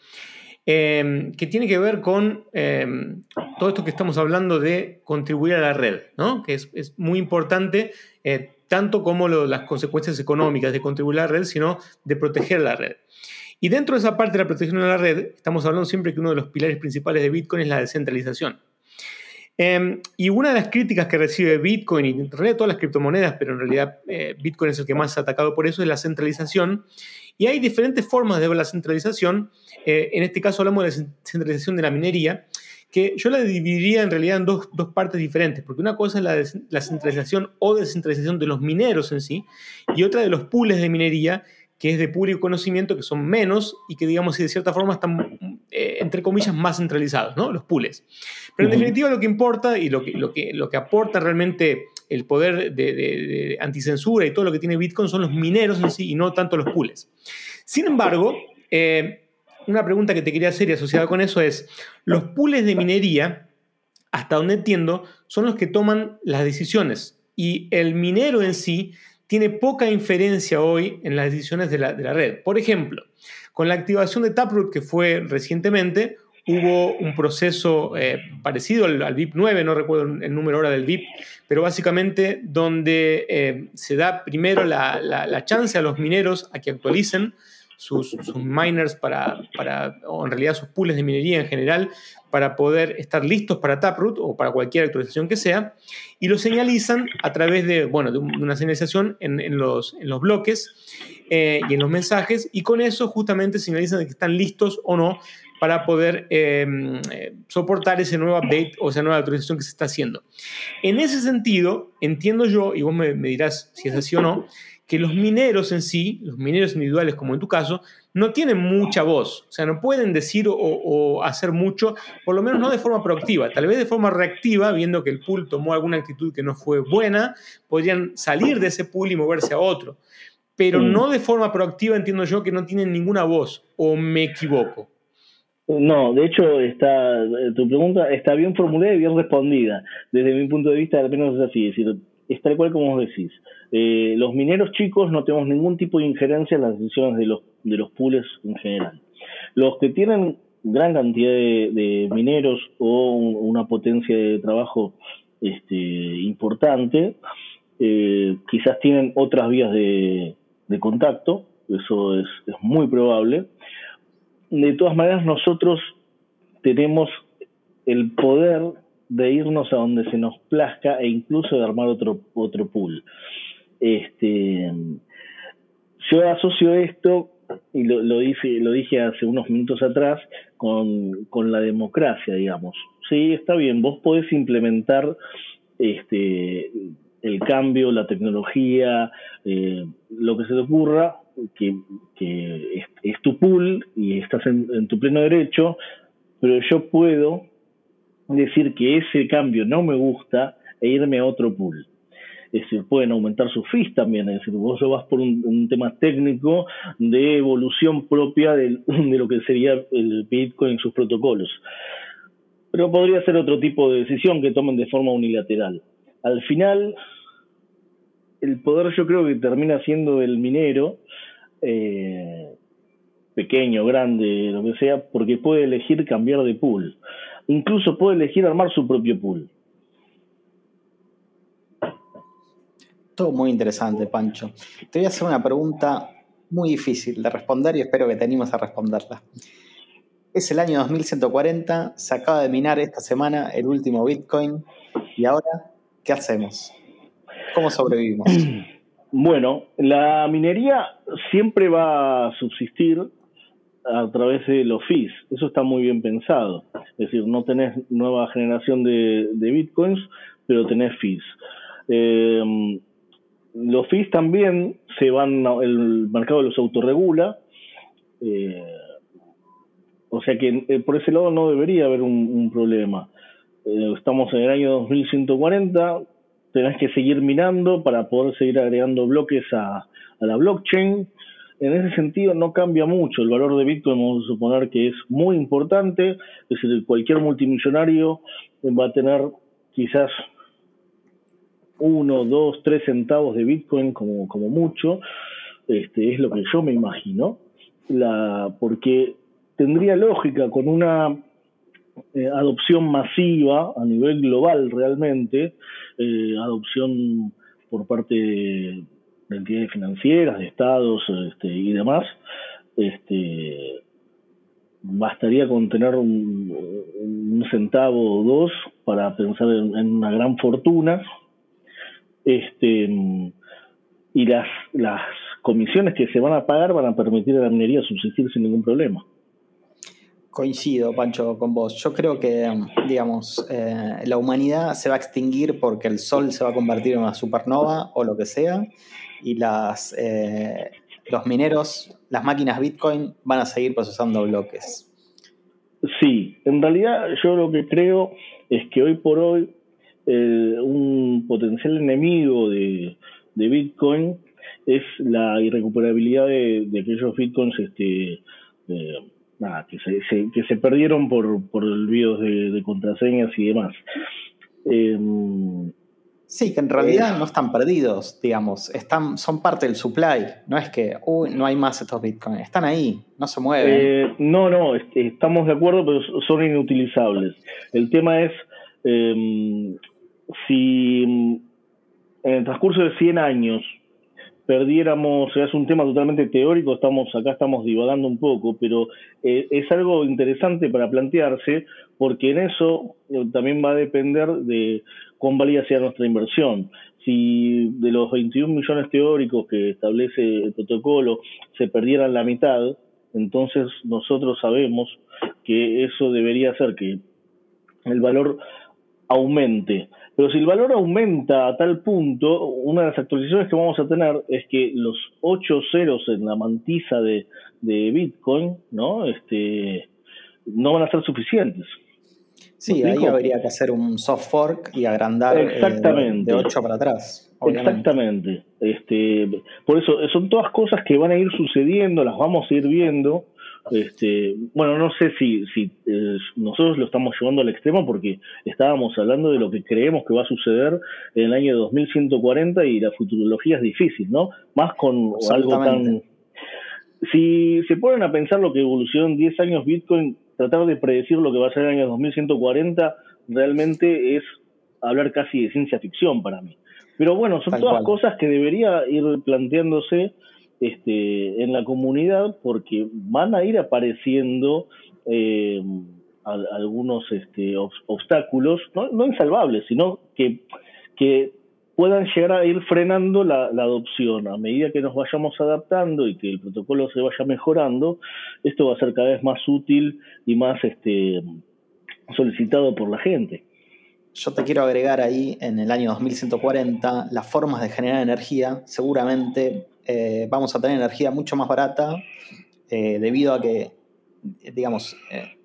em, que tiene que ver con em, todo esto que estamos hablando de contribuir a la red, ¿no? que es, muy importante, eh, tanto como las consecuencias económicas de contribuir a la red, sino de proteger la red. Y dentro de esa parte de la protección de la red, estamos hablando siempre que uno de los pilares principales de Bitcoin es la descentralización. Em, y una de las críticas que recibe Bitcoin, y en realidad todas las criptomonedas, pero en realidad eh, Bitcoin es el que más ha atacado por eso, es la centralización. Y hay diferentes formas de la centralización. Eh, en este caso hablamos de la centralización de la minería, que yo la dividiría en realidad en dos, dos partes diferentes, porque una cosa es la, la centralización o descentralización de los mineros en sí, y otra de los pools de minería, que es de público conocimiento, que son menos y que, digamos, de cierta forma están, eh, entre comillas, más centralizados, ¿no? Los pools. Pero en definitiva lo que importa y lo que, lo que, lo que aporta realmente el poder de, anticensura y todo lo que tiene Bitcoin son los mineros en sí y no tanto los pools. Sin embargo, eh, una pregunta que te quería hacer y asociada con eso es, los pools de minería, hasta donde entiendo, son los que toman las decisiones y el minero en sí tiene poca inferencia hoy en las decisiones de la, red. Por ejemplo, con la activación de Taproot que fue recientemente, hubo un proceso eh, parecido al, VIP 9, no recuerdo el número ahora del VIP, pero básicamente donde eh, se da primero la, chance a los mineros a que actualicen sus, miners para, para, o en realidad sus pools de minería en general, para poder estar listos para Taproot o para cualquier actualización que sea, y lo señalizan a través de, bueno, de una señalización en, los, en los, bloques eh, y en los mensajes, y con eso justamente señalizan que están listos o no para poder em, eh, soportar ese nuevo update o esa nueva actualización que se está haciendo. En ese sentido, entiendo yo, y vos me dirás si es así o no, que los mineros en sí, los mineros individuales como en tu caso, no tienen mucha voz, o sea, no pueden decir o, hacer mucho, por lo menos no de forma proactiva, tal vez de forma reactiva, viendo que el pool tomó alguna actitud que no fue buena, podrían salir de ese pool y moverse a otro. pero no de forma proactiva, entiendo yo, que no tienen ninguna voz, o me equivoco. No, de hecho, está, tu pregunta está bien formulada y bien respondida. Desde mi punto de vista, al menos es así. Es decir, es tal cual como vos decís. Eh, los mineros chicos no tenemos ningún tipo de injerencia en las decisiones de los, de los pools en general. Los que tienen gran cantidad de, mineros o una potencia de trabajo este, importante, eh, quizás tienen otras vías de, contacto, eso es, es muy probable de todas maneras nosotros tenemos el poder de irnos a donde se nos plazca e incluso de armar otro, otro pool. Este, yo asocio esto, y lo, lo, dije, lo dije hace unos minutos atrás, con, con la democracia, digamos. Sí, está bien, vos podés implementar este, el cambio, la tecnología, eh, lo que se te ocurra, que, es, tu pool y estás en, tu pleno derecho, pero yo puedo decir que ese cambio no me gusta e irme a otro pool. Es decir, pueden aumentar sus fees también, es decir, vos vas por un, tema técnico de evolución propia de lo que sería el Bitcoin y sus protocolos. Pero podría ser otro tipo de decisión que tomen de forma unilateral. Al final, el poder yo creo que termina siendo el minero, eh, pequeño, grande, lo que sea, porque puede elegir cambiar de pool. Incluso puede elegir armar su propio pool. Todo muy interesante, Pancho. Te voy a hacer una pregunta muy difícil de responder y espero que te animes a responderla. Es el año 2140, se acaba de minar esta semana el último Bitcoin y ahora, ¿qué hacemos? ¿Cómo sobrevivimos? Bueno, la minería siempre va a subsistir a través de los fees. Eso está muy bien pensado. Es decir, no tenés nueva generación de, bitcoins, pero tenés fees. Em, los fees también se van, el mercado los autorregula. Eh, o sea que eh, por ese lado no debería haber un, problema. Eh, estamos en el año 2140, tenés que seguir minando para poder seguir agregando bloques a, la blockchain. En ese sentido no cambia mucho. El valor de Bitcoin vamos a suponer que es muy importante. Es decir, cualquier multimillonario va a tener quizás uno, dos, tres centavos de Bitcoin como, como mucho. Este, es lo que yo me imagino. La, porque tendría lógica con una eh, adopción masiva a nivel global realmente, eh, adopción por parte de, entidades financieras, de estados este, y demás, este, bastaría con tener un, centavo o dos para pensar en, una gran fortuna. Este, y las, las comisiones que se van a pagar van a permitir a la minería subsistir sin ningún problema. Coincido, Pancho, con vos. Yo creo que, digamos, eh, la humanidad se va a extinguir porque el Sol se va a convertir en una supernova o lo que sea, y las, eh, los mineros, las máquinas Bitcoin van a seguir procesando bloques. Sí, en realidad yo lo que creo es que hoy por hoy eh, un potencial enemigo de, Bitcoin es la irrecuperabilidad de, aquellos Bitcoins este, nada, que se, que se perdieron por, por olvidos de, contraseñas y demás. Em, sí, que en realidad no están perdidos, digamos, están, son parte del supply, no es que uy, no hay más estos bitcoins, están ahí, no se mueven. Eh, no, no, estamos de acuerdo, pero son inutilizables. El tema es em, si en el transcurso de 100 años perdiéramos, es un tema totalmente teórico, estamos acá estamos divagando un poco, pero eh, es algo interesante para plantearse porque en eso eh, también va a depender de cuán válida sea nuestra inversión. Si de los 21 millones teóricos que establece el protocolo se perdieran la mitad, entonces nosotros sabemos que eso debería hacer que el valor aumente. Pero si el valor aumenta a tal punto, una de las actualizaciones que vamos a tener es que los ocho ceros en la mantiza de, Bitcoin, ¿no? Este, no van a ser suficientes. Sí, ahí habría que hacer un soft fork y agrandar eh, de 8 para atrás. Exactamente. Este, por eso son todas cosas que van a ir sucediendo, las vamos a ir viendo. Este, bueno, no sé si, si eh, nosotros lo estamos llevando al extremo porque estábamos hablando de lo que creemos que va a suceder en el año 2140 y la futurología es difícil, ¿no? Más con algo tan... Si se ponen a pensar lo que evolucionó en 10 años Bitcoin, tratar de predecir lo que va a ser el año 2140 realmente es hablar casi de ciencia ficción para mí. Pero bueno, son todas cosas que debería ir planteándose este, en la comunidad porque van a ir apareciendo eh, algunos este, obstáculos, no, insalvables, sino que, que puedan llegar a ir frenando la, adopción. A medida que nos vayamos adaptando y que el protocolo se vaya mejorando, esto va a ser cada vez más útil y más este, solicitado por la gente. Yo te quiero agregar ahí, en el año 2140, las formas de generar energía. Seguramente eh, vamos a tener energía mucho más barata eh, debido a que, digamos, eh,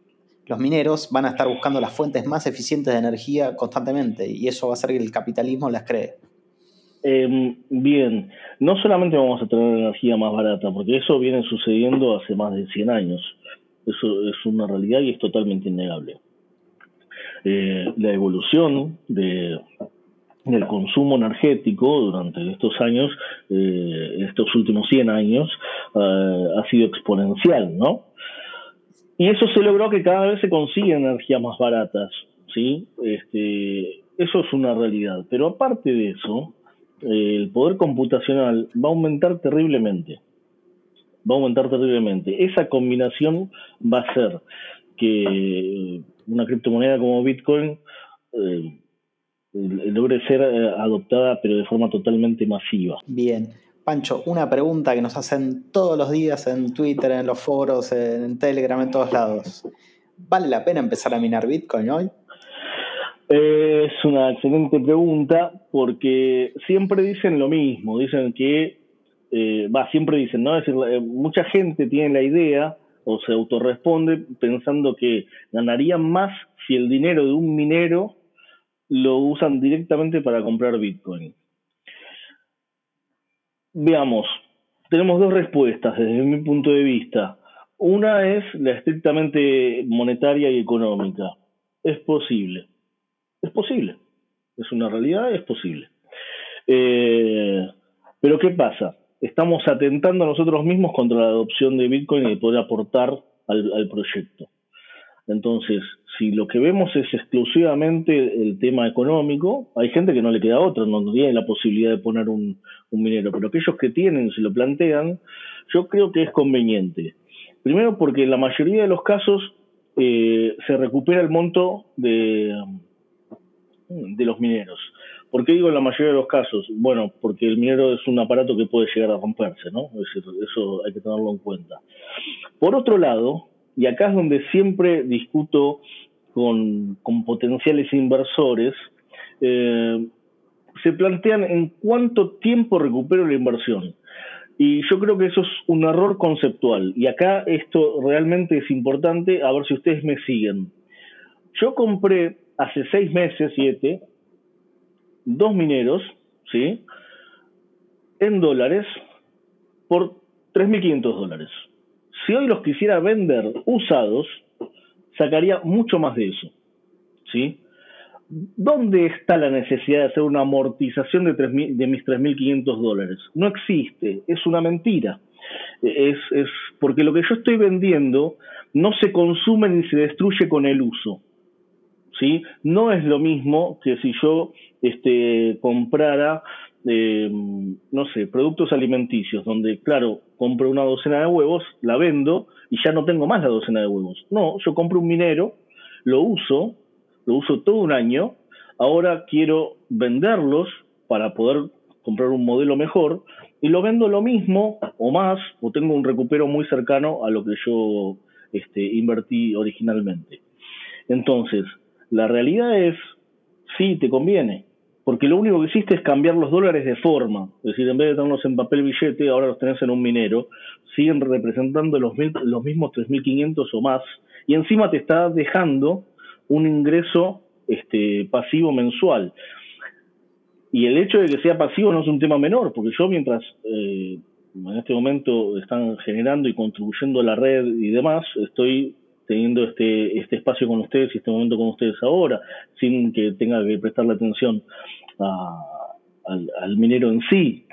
los mineros van a estar buscando las fuentes más eficientes de energía constantemente y eso va a hacer que el capitalismo las cree. Em, bien, no solamente vamos a tener energía más barata, porque eso viene sucediendo hace más de 100 años. Eso es una realidad y es totalmente innegable. La evolución de, del consumo energético durante estos años, eh, estos últimos 100 años, eh, ha sido exponencial, ¿no? Y eso se logró que cada vez se consiguen energías más baratas, ¿sí? Este, eso es una realidad. Pero aparte de eso, el poder computacional va a aumentar terriblemente. Va a aumentar terriblemente. Esa combinación va a ser que una criptomoneda como Bitcoin eh, logre ser eh, adoptada pero de forma totalmente masiva. Bien. Pancho, una pregunta que nos hacen todos los días en Twitter, en los foros, en Telegram, en todos lados. ¿Vale la pena empezar a minar Bitcoin hoy? Es una excelente pregunta porque siempre dicen lo mismo, dicen que, eh, va, siempre dicen, ¿no? Es decir, mucha gente tiene la idea o se autorresponde pensando que ganarían más si el dinero de un minero lo usan directamente para comprar Bitcoin. Veamos, tenemos dos respuestas desde mi punto de vista. Una es la estrictamente monetaria y económica. Es posible. Es posible. Es una realidad, es posible. Eh, pero ¿qué pasa? estamos atentando nosotros mismos contra la adopción de Bitcoin y de poder aportar al, proyecto. Entonces, si lo que vemos es exclusivamente el tema económico, hay gente que no le queda otra, no tiene la posibilidad de poner un, minero, pero aquellos que tienen, si lo plantean, yo creo que es conveniente. Primero porque en la mayoría de los casos eh, se recupera el monto de, de los mineros. ¿Por qué digo en la mayoría de los casos? Bueno, porque el minero es un aparato que puede llegar a romperse, ¿no? eso hay que tenerlo en cuenta. Por otro lado, y acá es donde siempre discuto con, potenciales inversores, eh, se plantean en cuánto tiempo recupero la inversión. Y yo creo que eso es un error conceptual. Y acá esto realmente es importante, a ver si ustedes me siguen. Yo compré hace seis meses, siete, dos mineros, ¿sí? En dólares por 3.500 dólares. Si hoy los quisiera vender usados, sacaría mucho más de eso, ¿sí? ¿Dónde está la necesidad de hacer una amortización de, de mis 3.500 dólares? No existe, es una mentira. Es, es porque lo que yo estoy vendiendo no se consume ni se destruye con el uso. ¿sí? No es lo mismo que si yo este, comprara, eh, no sé, productos alimenticios, donde, claro, compro una docena de huevos, la vendo y ya no tengo más la docena de huevos. No, yo compro un minero, lo uso, lo uso todo un año, ahora quiero venderlos para poder comprar un modelo mejor y lo vendo lo mismo o más o tengo un recupero muy cercano a lo que yo este, invertí originalmente. Entonces, la realidad es, sí, te conviene, porque lo único que hiciste es cambiar los dólares de forma. Es decir, en vez de tenerlos en papel billete, ahora los tenés en un minero, siguen representando los, los mismos 3.500 o más, y encima te está dejando un ingreso este, pasivo mensual. y el hecho de que sea pasivo no es un tema menor, porque yo mientras eh, en este momento están generando y contribuyendo a la red y demás, estoy teniendo este, este espacio con ustedes y este momento con ustedes ahora, sin que tenga que prestarle atención al minero en sí.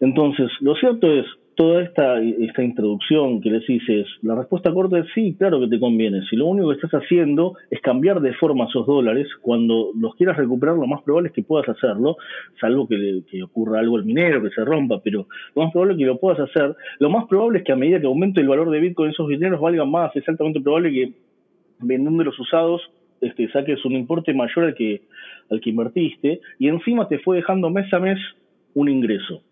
Entonces, lo cierto es, toda esta, esta introducción que les hice la respuesta corta es sí, claro que te conviene. Si lo único que estás haciendo es cambiar de forma esos dólares, cuando los quieras recuperar, lo más probable es que puedas hacerlo, salvo que, que ocurra algo al minero, que se rompa, pero lo más probable es que lo puedas hacer. Lo más probable es que a medida que aumente el valor de Bitcoin, esos dineros valgan más. Es altamente probable que vendiendo los usados este, saques un importe mayor al que, al que invertiste y encima te fue dejando mes a mes un ingreso.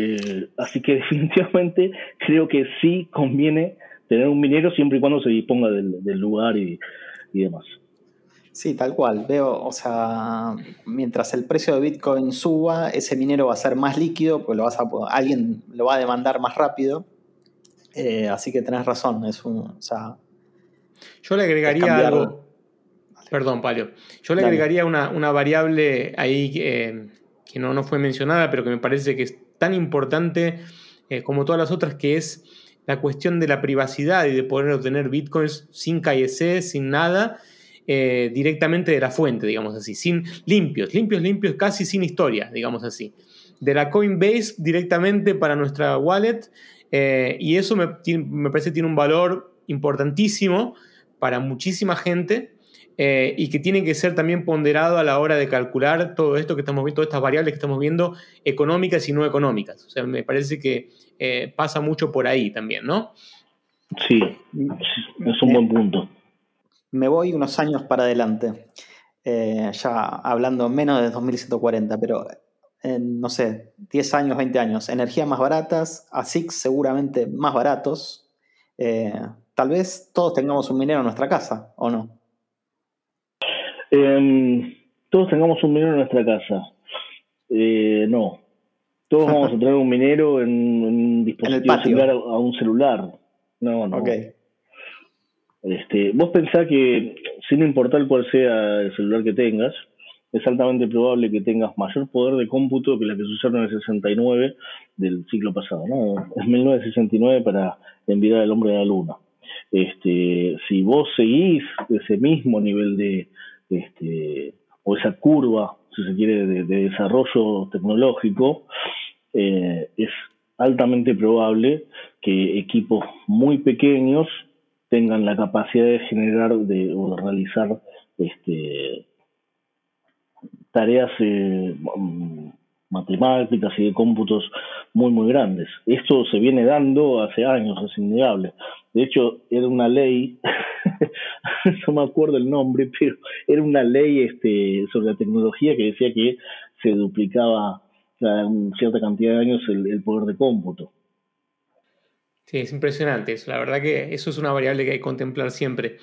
Eh, así que definitivamente creo que sí conviene tener un minero siempre y cuando se disponga del, lugar y, demás. Sí, tal cual. Veo, o sea, mientras el precio de Bitcoin suba, ese minero va a ser más líquido, pues lo vas a, alguien lo va a demandar más rápido. Eh, así que tenés razón, es un, o sea, Yo le agregaría algo. Perdón, Palio. Yo le agregaría una, variable ahí que, que no, no fue mencionada, pero que me parece que es tan importante eh, como todas las otras, que es la cuestión de la privacidad y de poder obtener bitcoins sin KYC, sin nada, eh, directamente de la fuente, digamos así, sin limpios, limpios, limpios, casi sin historia, digamos así. De la Coinbase directamente para nuestra wallet, eh, y eso me, me parece que tiene un valor importantísimo para muchísima gente eh, y que tiene que ser también ponderado a la hora de calcular todo esto que estamos viendo, todas estas variables que estamos viendo, económicas y no económicas. O sea, me parece que eh, pasa mucho por ahí también, ¿no? Sí, es un buen punto. Me voy unos años para adelante, eh, ya hablando menos de 2140, pero en, no sé, 10 años, 20 años, energías más baratas, ASICs seguramente más baratos. tal vez todos tengamos un minero en nuestra casa, ¿o no? Eh, todos tengamos un minero en nuestra casa. Eh, no. Todos vamos a tener un minero en, un dispositivo similar a, un celular. No, no. Este, vos pensás que, sin importar cuál sea el celular que tengas, es altamente probable que tengas mayor poder de cómputo que la que se usaron en el 69 del siglo pasado. ¿no? Es 1969 para enviar al hombre a la luna. Este, si vos seguís ese mismo nivel de, este, o esa curva, si se quiere, de, desarrollo tecnológico, eh, es altamente probable que equipos muy pequeños tengan la capacidad de generar de, o de realizar este, tareas eh, matemáticas y de cómputos muy, muy grandes. Esto se viene dando hace años, es innegable. De hecho, era una ley, no me acuerdo el nombre, pero era una ley este, sobre la tecnología que decía que se duplicaba cada cierta cantidad de años el, poder de cómputo. Sí, es impresionante eso. La verdad que eso es una variable que hay que contemplar siempre.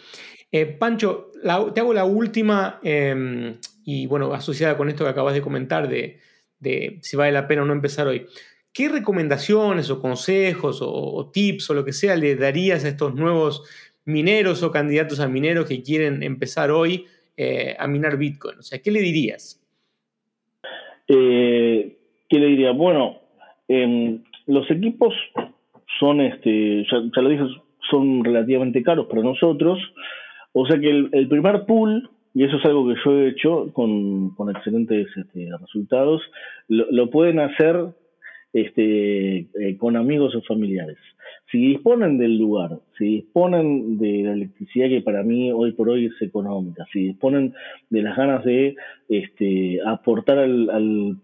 Eh, Pancho, te hago la última, em, y bueno, asociada con esto que acabas de comentar de, de si vale la pena o no empezar hoy. ¿Qué recomendaciones o consejos o, tips o lo que sea le darías a estos nuevos mineros o candidatos a mineros que quieren empezar hoy eh, a minar Bitcoin? O sea, ¿qué le dirías? Eh, ¿Qué le diría? Bueno, em, los equipos son, este, ya, lo dije, son relativamente caros para nosotros. O sea que el primer pool y eso es algo que yo he hecho con, excelentes este, resultados, lo, pueden hacer este, eh, con amigos o familiares. Si disponen del lugar, si disponen de la electricidad que para mí hoy por hoy es económica, si disponen de las ganas de este, aportar al,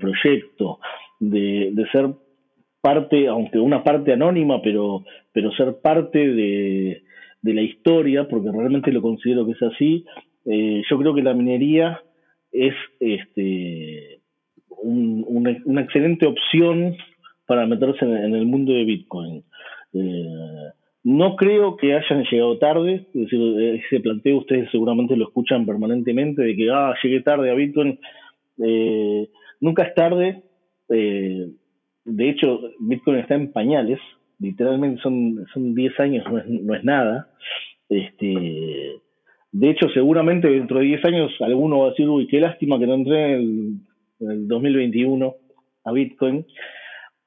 proyecto, de, ser parte, aunque una parte anónima, pero, pero ser parte de, de la historia, porque realmente lo considero que es así, eh, yo creo que la minería es este, una, excelente opción para meterse en, el mundo de Bitcoin. Eh, no creo que hayan llegado tarde, es decir, ese planteo ustedes seguramente lo escuchan permanentemente de que, ah, llegué tarde a Bitcoin. Eh, nunca es tarde. de hecho, Bitcoin está en pañales, literalmente son, son 10 años, no es, no es nada. Este, de hecho, seguramente dentro de 10 años alguno va a decir, uy, qué lástima que no entré en en el 2021 a Bitcoin.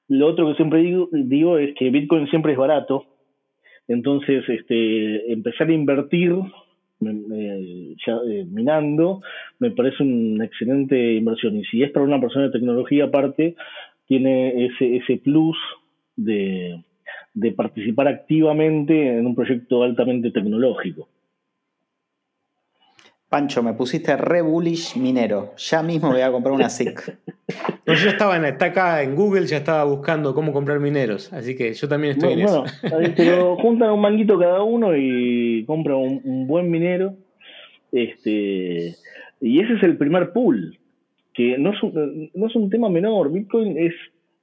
Lo otro que siempre digo, digo es que Bitcoin siempre es barato, entonces este, empezar a invertir eh, minando me parece una excelente inversión y si es para una persona de tecnología aparte, tiene ese, ese plus de, de participar activamente en un proyecto altamente tecnológico. Pancho, me pusiste re bullish minero. Ya mismo voy a comprar una SIC. No, yo estaba en, está acá en Google, ya estaba buscando cómo comprar mineros. Así que yo también estoy en eso. Pero juntan un manguito cada uno y compran un, buen minero. Este, y ese es el primer pool. Que no es, un, no es un tema menor. Bitcoin es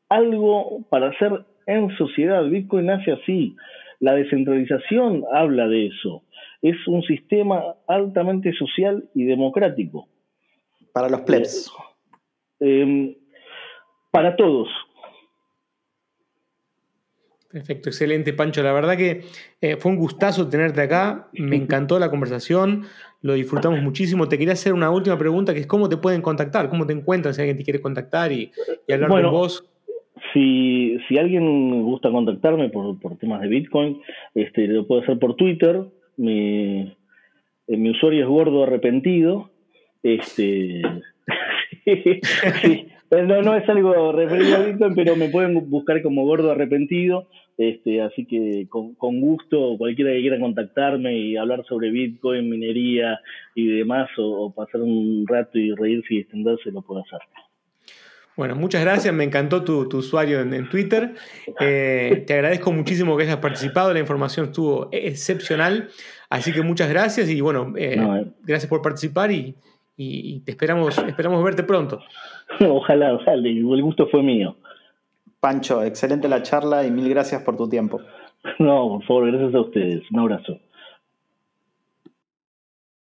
algo para hacer en sociedad. Bitcoin nace así. La descentralización habla de eso. Es un sistema altamente social y democrático. Para los plebs. Eh, em, para todos. Perfecto, excelente, Pancho. La verdad que eh, fue un gustazo tenerte acá. Me encantó la conversación, lo disfrutamos muchísimo. Te quería hacer una última pregunta, que es cómo te pueden contactar, cómo te encuentran si alguien te quiere contactar y, hablar con vos. Si, si alguien gusta contactarme por, por temas de Bitcoin, este, lo puede hacer por Twitter. Mi, eh, mi usuario es gordo arrepentido. Este, no, no es algo referido a Bitcoin, pero me pueden buscar como gordo arrepentido. Este, así que con, con, gusto, cualquiera que quiera contactarme y hablar sobre Bitcoin, minería y demás, o, pasar un rato y reírse y extenderse, lo puedo hacer. Bueno, muchas gracias, me encantó tu, usuario en, Twitter. Eh, te agradezco muchísimo que hayas participado, la información estuvo excepcional, así que muchas gracias y bueno, eh, eh. gracias por participar y, te esperamos, esperamos verte pronto. Ojalá, ojalá, el gusto fue mío. Pancho, excelente la charla y mil gracias por tu tiempo. No, por favor, gracias a ustedes. Un abrazo.